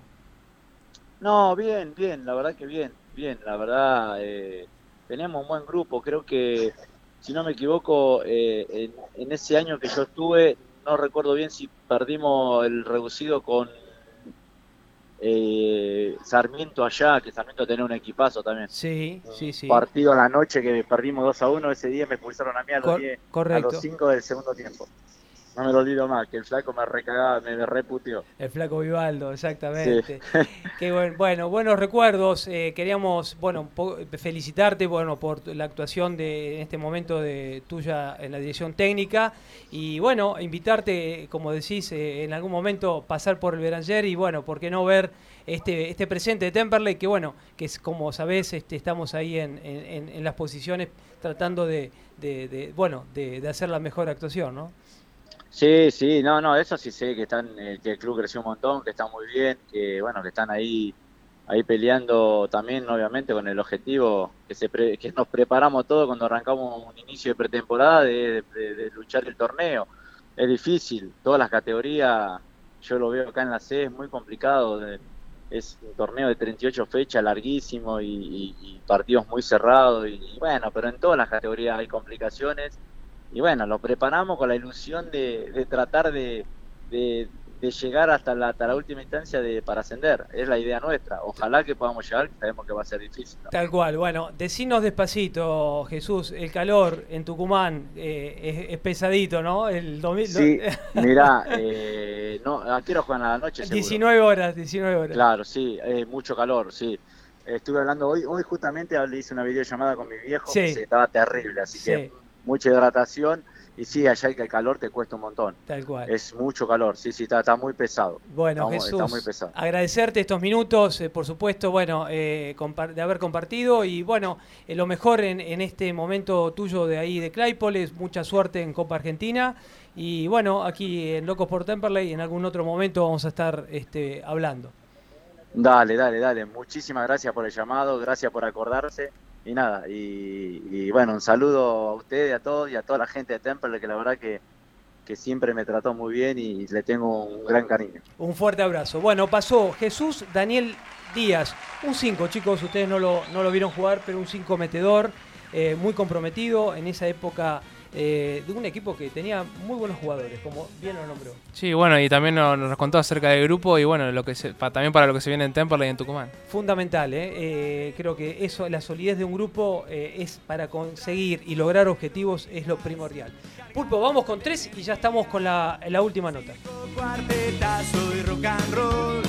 S14: No, bien, bien, la verdad que bien, bien. La verdad, eh, teníamos un buen grupo. Creo que, si no me equivoco, en, en ese año que yo estuve, no recuerdo bien si perdimos el reducido con eh, Sarmiento allá, que Sarmiento tenía un equipazo también.
S8: Sí, sí, sí.
S14: Partido a la noche que perdimos 2 a 1, ese día me expulsaron a mí a los, 10, a los 5 del segundo tiempo. No me lo olvido más, que el flaco me recagaba, me reputió.
S8: El flaco Vivaldo, exactamente. (laughs) Qué bueno, buenos recuerdos. Eh, queríamos, bueno, felicitarte, bueno, por la actuación de en este momento de tuya en la dirección técnica y bueno, invitarte, como decís, eh, en algún momento pasar por el Beranger y bueno, por qué no ver este, este presente de Temperley, que bueno, que es como sabés, este, estamos ahí en, en, las posiciones tratando de, de bueno, de, hacer la mejor actuación, ¿no?
S14: Sí, sí, no, no, eso sí sé que están, eh, que el club creció un montón, que está muy bien, que bueno, que están ahí, ahí peleando también, obviamente, con el objetivo que se que nos preparamos todos cuando arrancamos un inicio de pretemporada de, luchar el torneo. Es difícil, todas las categorías, yo lo veo acá en la C, es muy complicado. es un torneo de 38 fechas, larguísimo y, partidos muy cerrados. y bueno, pero en todas las categorías hay complicaciones y bueno, lo preparamos con la ilusión de, tratar de, llegar hasta la, hasta la última instancia de para ascender. Es la idea nuestra. Ojalá que podamos llegar, sabemos que va a ser difícil.
S8: Tal cual. Bueno, decinos despacito, Jesús, el calor en Tucumán eh, es, pesadito, ¿no? El
S14: Sí, (laughs) mirá, eh, no, ¿a qué juegan a la noche?
S8: 19 horas, 19 horas.
S14: Claro, sí, mucho calor, sí. Estuve hablando hoy, hoy justamente le hice una videollamada con mi viejo, que estaba terrible, así que mucha hidratación y sí, allá el calor te cuesta un montón.
S8: Tal cual.
S14: Es mucho calor, sí, sí, está, muy pesado.
S8: Bueno, Jesús, agradecerte estos minutos, eh, por supuesto, bueno, eh, de haber compartido y bueno, eh, lo mejor en, este momento tuyo de ahí de Claypole, mucha suerte en Copa Argentina y bueno, aquí en Locos por Temperley en algún otro momento vamos a estar este, hablando.
S14: Dale, dale, dale. Muchísimas gracias por el llamado, gracias por acordarse y nada, y, bueno, un saludo a ustedes, a todos y a toda la gente de Temple, que la verdad que, que siempre me trató muy bien y le tengo un gran cariño.
S8: Un fuerte abrazo. Bueno, pasó Jesús Daniel Díaz. Un 5, chicos, ustedes no lo, no lo vieron jugar, pero un 5 metedor, eh, muy comprometido en esa época eh, de un equipo que tenía muy buenos jugadores, como bien lo nombró.
S11: Sí, bueno, y también nos, nos contó acerca del grupo y bueno, lo que se- pa- también para lo que se viene en Temperley y en Tucumán.
S8: Fundamental, ¿eh? Eh, creo que eso, la solidez de un grupo eh, es para conseguir y lograr objetivos es lo primordial. Pulpo, vamos con tres y ya estamos con la, la última nota.
S15: Cuartetazo y rock and roll.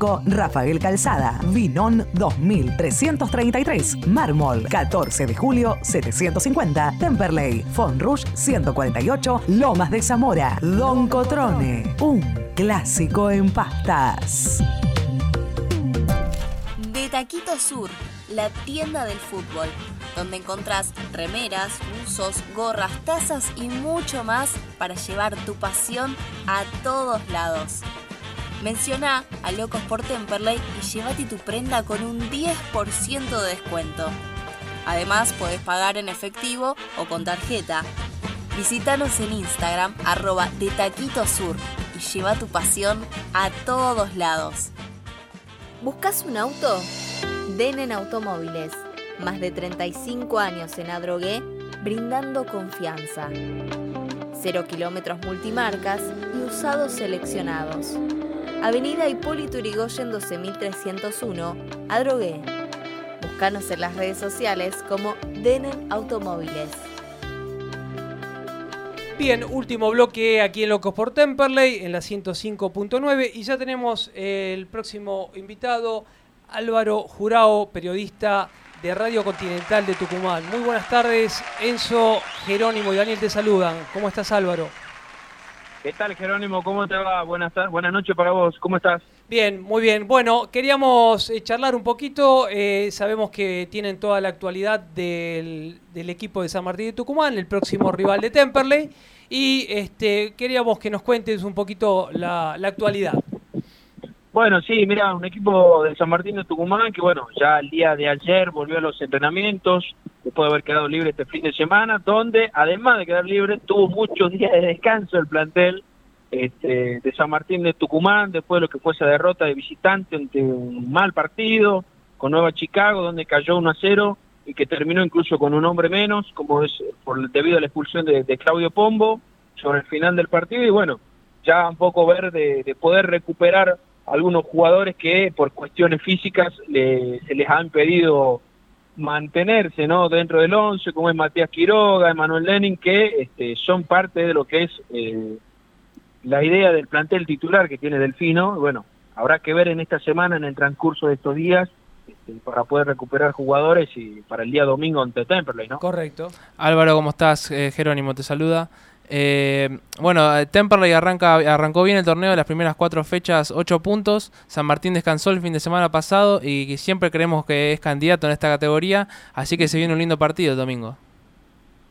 S10: Rafael Calzada, Vinón 2333, Mármol 14 de julio 750, Temperley, Fonrush 148, Lomas de Zamora, Don Cotrone, un clásico en pastas.
S7: De Taquito Sur, la tienda del fútbol, donde encontrás remeras, buzos, gorras, tazas y mucho más para llevar tu pasión a todos lados. Menciona a Locos por Temperley y llévate tu prenda con un 10% de descuento. Además, podés pagar en efectivo o con tarjeta. Visítanos en Instagram, arroba de Taquito y lleva tu pasión a todos lados. ¿Buscas un auto? Denen Automóviles. Más de 35 años en Adrogué, brindando confianza. Cero kilómetros multimarcas y usados seleccionados. Avenida Hipólito Yrigoyen 12301, Adrogué. Búscanos en las redes sociales como Denen Automóviles.
S8: Bien, último bloque aquí en Locos por Temperley, en la 105.9. Y ya tenemos el próximo invitado, Álvaro Jurao, periodista de Radio Continental de Tucumán. Muy buenas tardes, Enzo, Jerónimo y Daniel te saludan. ¿Cómo estás, Álvaro?
S16: ¿Qué tal, Jerónimo? ¿Cómo te va? Buenas, buenas noches para vos. ¿Cómo estás?
S8: Bien, muy bien. Bueno, queríamos eh, charlar un poquito. eh, sabemos que tienen toda la actualidad del, equipo de San Martín de Tucumán, el próximo rival de Temperley. Y este, queríamos que nos cuentes un poquito la actualidad.
S16: Bueno, sí, mira, un equipo de San Martín de Tucumán que, bueno, ya el día de ayer volvió a los entrenamientos, después de haber quedado libre este fin de semana, donde, además de quedar libre, tuvo muchos (laughs) días de descanso el plantel este, de San Martín de Tucumán, después de lo que fue esa derrota de visitante ante un mal partido con Nueva Chicago, donde cayó 1 a 0 y que terminó incluso con un hombre menos, como es por debido a la expulsión de, Claudio Pombo sobre el final del partido, y bueno, ya un poco ver de poder recuperar algunos jugadores que por cuestiones físicas le- se les ha impedido mantenerse no dentro del 11, como es Matías Quiroga, Emanuel Lenin, que este, son parte de lo que es eh, la idea del plantel titular que tiene Delfino. Bueno, habrá que ver en esta semana, en el transcurso de estos días, este, para poder recuperar jugadores y para el día domingo ante Temperley, ¿no?
S8: Correcto.
S11: Álvaro, ¿cómo estás? Eh, Jerónimo te saluda. Eh, bueno, eh, Temperley arranca, arrancó bien el torneo las primeras cuatro fechas, ocho puntos. San Martín descansó el fin de semana pasado y siempre creemos que es candidato en esta categoría, así que se viene un lindo partido el domingo.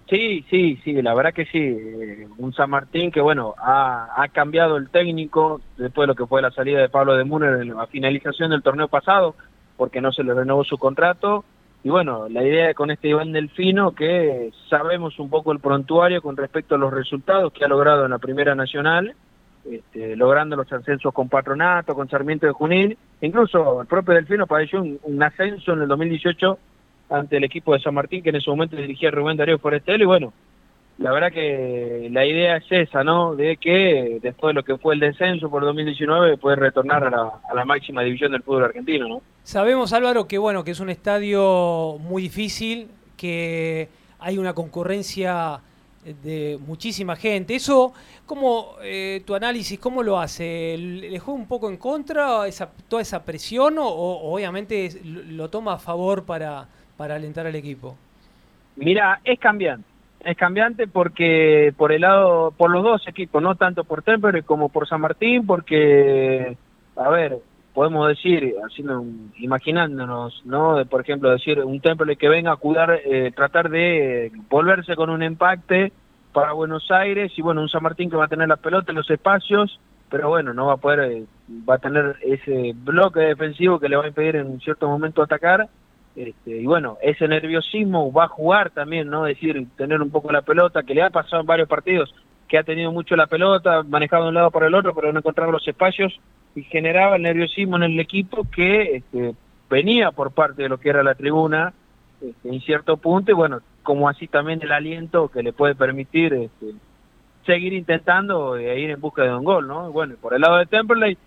S16: Sí, sí, sí, la verdad que sí. Eh, Un San Martín que, bueno, ha, ha cambiado el técnico después de lo que fue la salida de Pablo de Múner en la finalización del torneo pasado, porque no se le renovó su contrato. Y bueno, la idea con este Iván Delfino, que sabemos un poco el prontuario con respecto a los resultados que ha logrado en la Primera Nacional, este, logrando los ascensos con Patronato, con Sarmiento de Junín. Incluso el propio Delfino padeció un, un ascenso en el 2018 ante el equipo de San Martín, que en ese momento dirigía Rubén Darío Forestel, y bueno, la verdad que la idea es esa, ¿no? De que después de lo que fue el descenso por 2019, puede retornar a la, a la máxima división del fútbol argentino, ¿no?
S8: Sabemos, Álvaro, que bueno, que es un estadio muy difícil, que hay una concurrencia de muchísima gente. Eso, ¿cómo eh, tu análisis, cómo lo hace? ¿Le juega un poco en contra esa, toda esa presión o, o obviamente lo toma a favor para, para alentar al equipo?
S16: Mira, es cambiante. Es cambiante porque por el lado, por los dos equipos, no tanto por Temperley como por San Martín, porque, a ver, podemos decir, haciendo un- imaginándonos, ¿no? De, por ejemplo, decir un Temple que venga a cuidar, eh, tratar de volverse con un empate para Buenos Aires y bueno, un San Martín que va a tener la pelota los espacios, pero bueno, no va a poder, eh, va a tener ese bloque defensivo que le va a impedir en un cierto momento atacar. Este, y bueno, ese nerviosismo va a jugar también, ¿no? Es decir, tener un poco la pelota, que le ha pasado en varios partidos, que ha tenido mucho la pelota, manejado de un lado para el otro, pero no encontraba los espacios y generaba el nerviosismo en el equipo que este, venía por parte de lo que era la tribuna este, en cierto punto y bueno, como así también el aliento que le puede permitir este, seguir intentando e ir en busca de un gol, ¿no? Bueno, por el lado de Temperley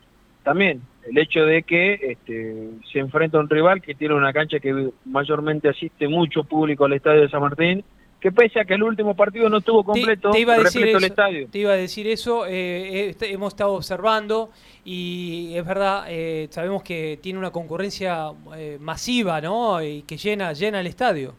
S16: también el hecho de que este, se enfrenta a un rival que tiene una cancha que mayormente asiste mucho público al estadio de San Martín, que pese a que el último partido no estuvo completo,
S8: te iba a decir
S16: repleto el
S8: eso,
S16: estadio.
S8: te iba a decir eso eh, este, hemos estado observando y es verdad eh, sabemos que tiene una concurrencia eh, masiva no y que llena llena el estadio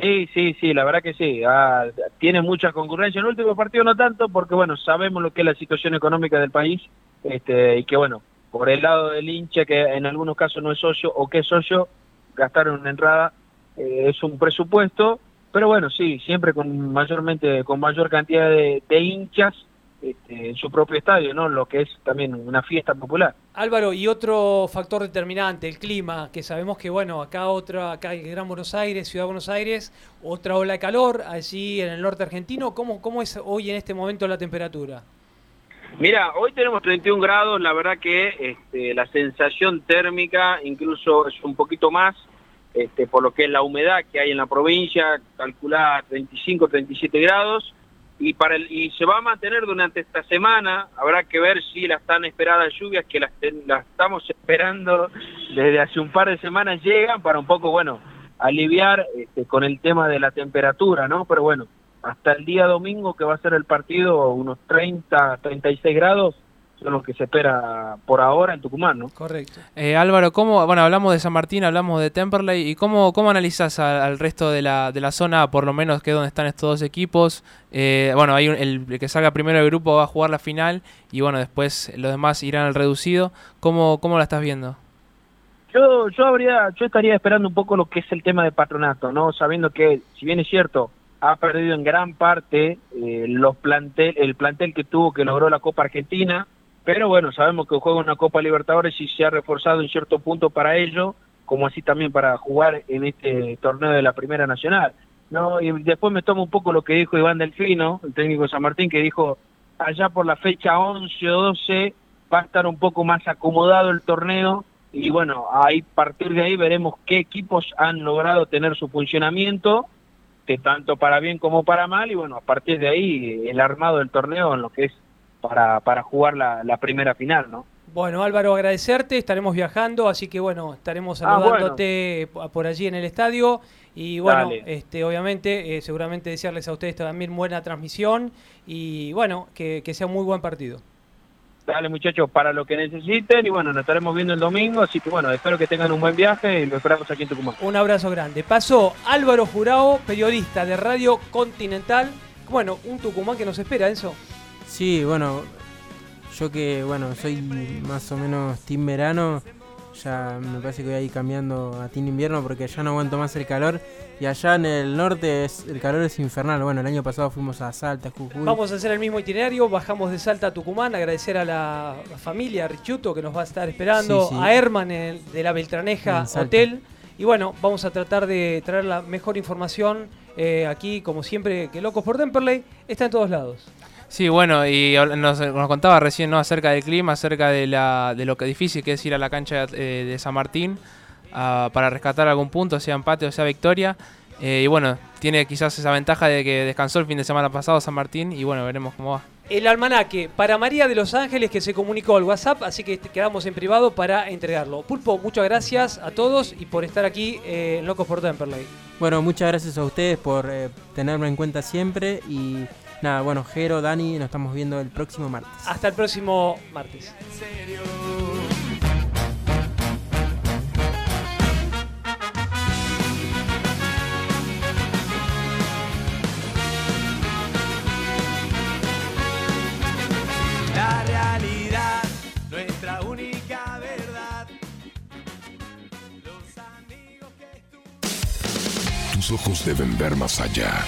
S16: Sí, sí, sí, la verdad que sí. Ah, tiene mucha concurrencia. En el último partido no tanto, porque bueno, sabemos lo que es la situación económica del país este, y que bueno, por el lado del hincha, que en algunos casos no es socio o que es socio, gastar una entrada eh, es un presupuesto, pero bueno, sí, siempre con mayormente con mayor cantidad de, de hinchas este, en su propio estadio, ¿no? Lo que es también una fiesta popular.
S8: Álvaro y otro factor determinante el clima que sabemos que bueno acá otra acá en Gran Buenos Aires Ciudad de Buenos Aires otra ola de calor allí en el norte argentino cómo cómo es hoy en este momento la temperatura
S16: Mira, hoy tenemos 31 grados, la verdad que este, la sensación térmica incluso es un poquito más, este, por lo que es la humedad que hay en la provincia, calcula 35, 37 grados, y, para el, y se va a mantener durante esta semana, habrá que ver si las tan esperadas lluvias que las, las estamos esperando desde hace un par de semanas llegan para un poco, bueno, aliviar este, con el tema de la temperatura, ¿no? Pero bueno, hasta el día domingo que va a ser el partido, unos 30, 36 grados, son los que se espera por ahora en Tucumán, ¿no?
S8: Correcto.
S11: Eh, Álvaro, ¿cómo, bueno, hablamos de San Martín, hablamos de Temperley, ¿y cómo, cómo analizas a- al resto de la, de la zona, por lo menos que es donde están estos dos equipos? Eh, bueno, hay un- el, el que salga primero del grupo va a jugar la final y bueno, después los demás irán al reducido. ¿Cómo, cómo la estás viendo?
S16: Yo, yo habría, yo estaría esperando un poco lo que es el tema de patronato, ¿no? Sabiendo que, si bien es cierto, ha perdido en gran parte eh, los plantel, el plantel que tuvo que logró la Copa Argentina, pero bueno, sabemos que juega una Copa Libertadores y se ha reforzado en cierto punto para ello, como así también para jugar en este torneo de la Primera Nacional. No, y después me tomo un poco lo que dijo Iván Delfino, el técnico de San Martín, que dijo allá por la fecha 11 o 12 va a estar un poco más acomodado el torneo y bueno, a partir de ahí veremos qué equipos han logrado tener su funcionamiento, que tanto para bien como para mal, y bueno, a partir de ahí el armado del torneo en lo que es para, para jugar la, la primera final, ¿no?
S8: Bueno, Álvaro, agradecerte, estaremos viajando, así que bueno, estaremos
S16: Ah, bueno.
S8: saludándote por allí en el estadio y bueno,
S16: Dale.
S8: este, obviamente, eh, seguramente desearles a ustedes también buena transmisión y bueno, que, que sea un muy buen partido.
S16: Dale muchachos, para lo que necesiten, y bueno, nos estaremos viendo el domingo, así que bueno, espero que tengan un buen viaje y lo esperamos aquí en Tucumán.
S8: Un abrazo grande. Pasó Álvaro Jurao, periodista de Radio Continental. Bueno, un Tucumán que nos espera, Enzo.
S9: Sí, bueno, yo que, bueno, soy más o menos team verano, ya me parece que voy a ir cambiando a team invierno porque ya no aguanto más el calor. Y allá en el norte es, el calor es infernal. Bueno, el año pasado fuimos a Salta, Jujuy.
S8: Vamos a hacer el mismo itinerario, bajamos de Salta a Tucumán, agradecer a la familia Richuto que nos va a estar esperando,
S9: Sí, sí.
S8: a Herman el- de la Beltraneja. Hotel. Y bueno, vamos a tratar de traer la mejor información eh, aquí, como siempre, que Locos por Temperley está en todos lados.
S11: Sí, bueno, y nos, nos contaba recién ¿no? acerca del clima, acerca de, la, de lo que difícil que es ir a la cancha eh, de San Martín para rescatar algún punto, sea empate o sea victoria. Eh, y bueno, tiene quizás esa ventaja de que descansó el fin de semana pasado San Martín y bueno, veremos cómo va.
S8: El almanaque para María de Los Ángeles que se comunicó al WhatsApp, así que quedamos en privado para entregarlo. Pulpo, muchas gracias a todos y por estar aquí eh, en Locos por Temperley.
S9: Bueno, muchas gracias a ustedes por eh, tenerme en cuenta siempre. Y Nada, bueno, Jero, Dani, nos estamos viendo el próximo martes.
S8: Hasta el próximo martes.
S15: La realidad, nuestra única verdad. Los amigos que.
S1: Tus ojos deben ver más allá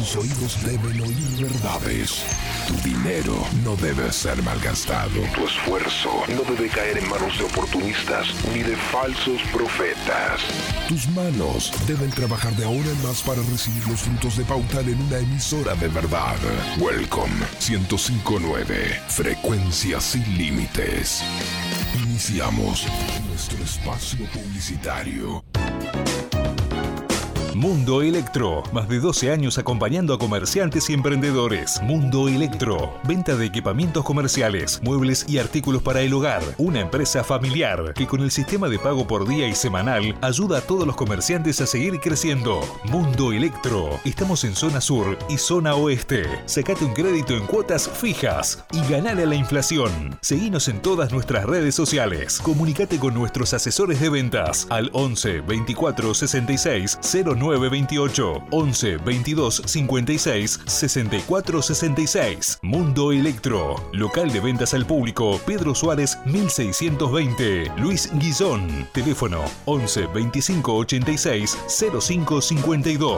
S1: tus oídos deben oír verdades. Tu dinero no debe ser malgastado. Tu esfuerzo no debe caer en manos de oportunistas ni de falsos profetas. Tus manos deben trabajar de ahora en más para recibir los frutos de Pautal en una emisora de verdad. Welcome 1059. Frecuencia sin límites. Iniciamos nuestro espacio publicitario.
S2: Mundo Electro, más de 12 años acompañando a comerciantes y emprendedores. Mundo Electro, venta de equipamientos comerciales, muebles y artículos para el hogar. Una empresa familiar que con el sistema de pago por día y semanal ayuda a todos los comerciantes a seguir creciendo. Mundo Electro, estamos en zona sur y zona oeste. Sacate un crédito en cuotas fijas y ganale a la inflación. Seguinos en todas nuestras redes sociales. Comunicate con nuestros asesores de ventas al 11 24 66 09 928 11 22 56 64 66. Mundo Electro. Local de ventas al público. Pedro Suárez 1620. Luis Guizón. Teléfono 11 25 86 05 52.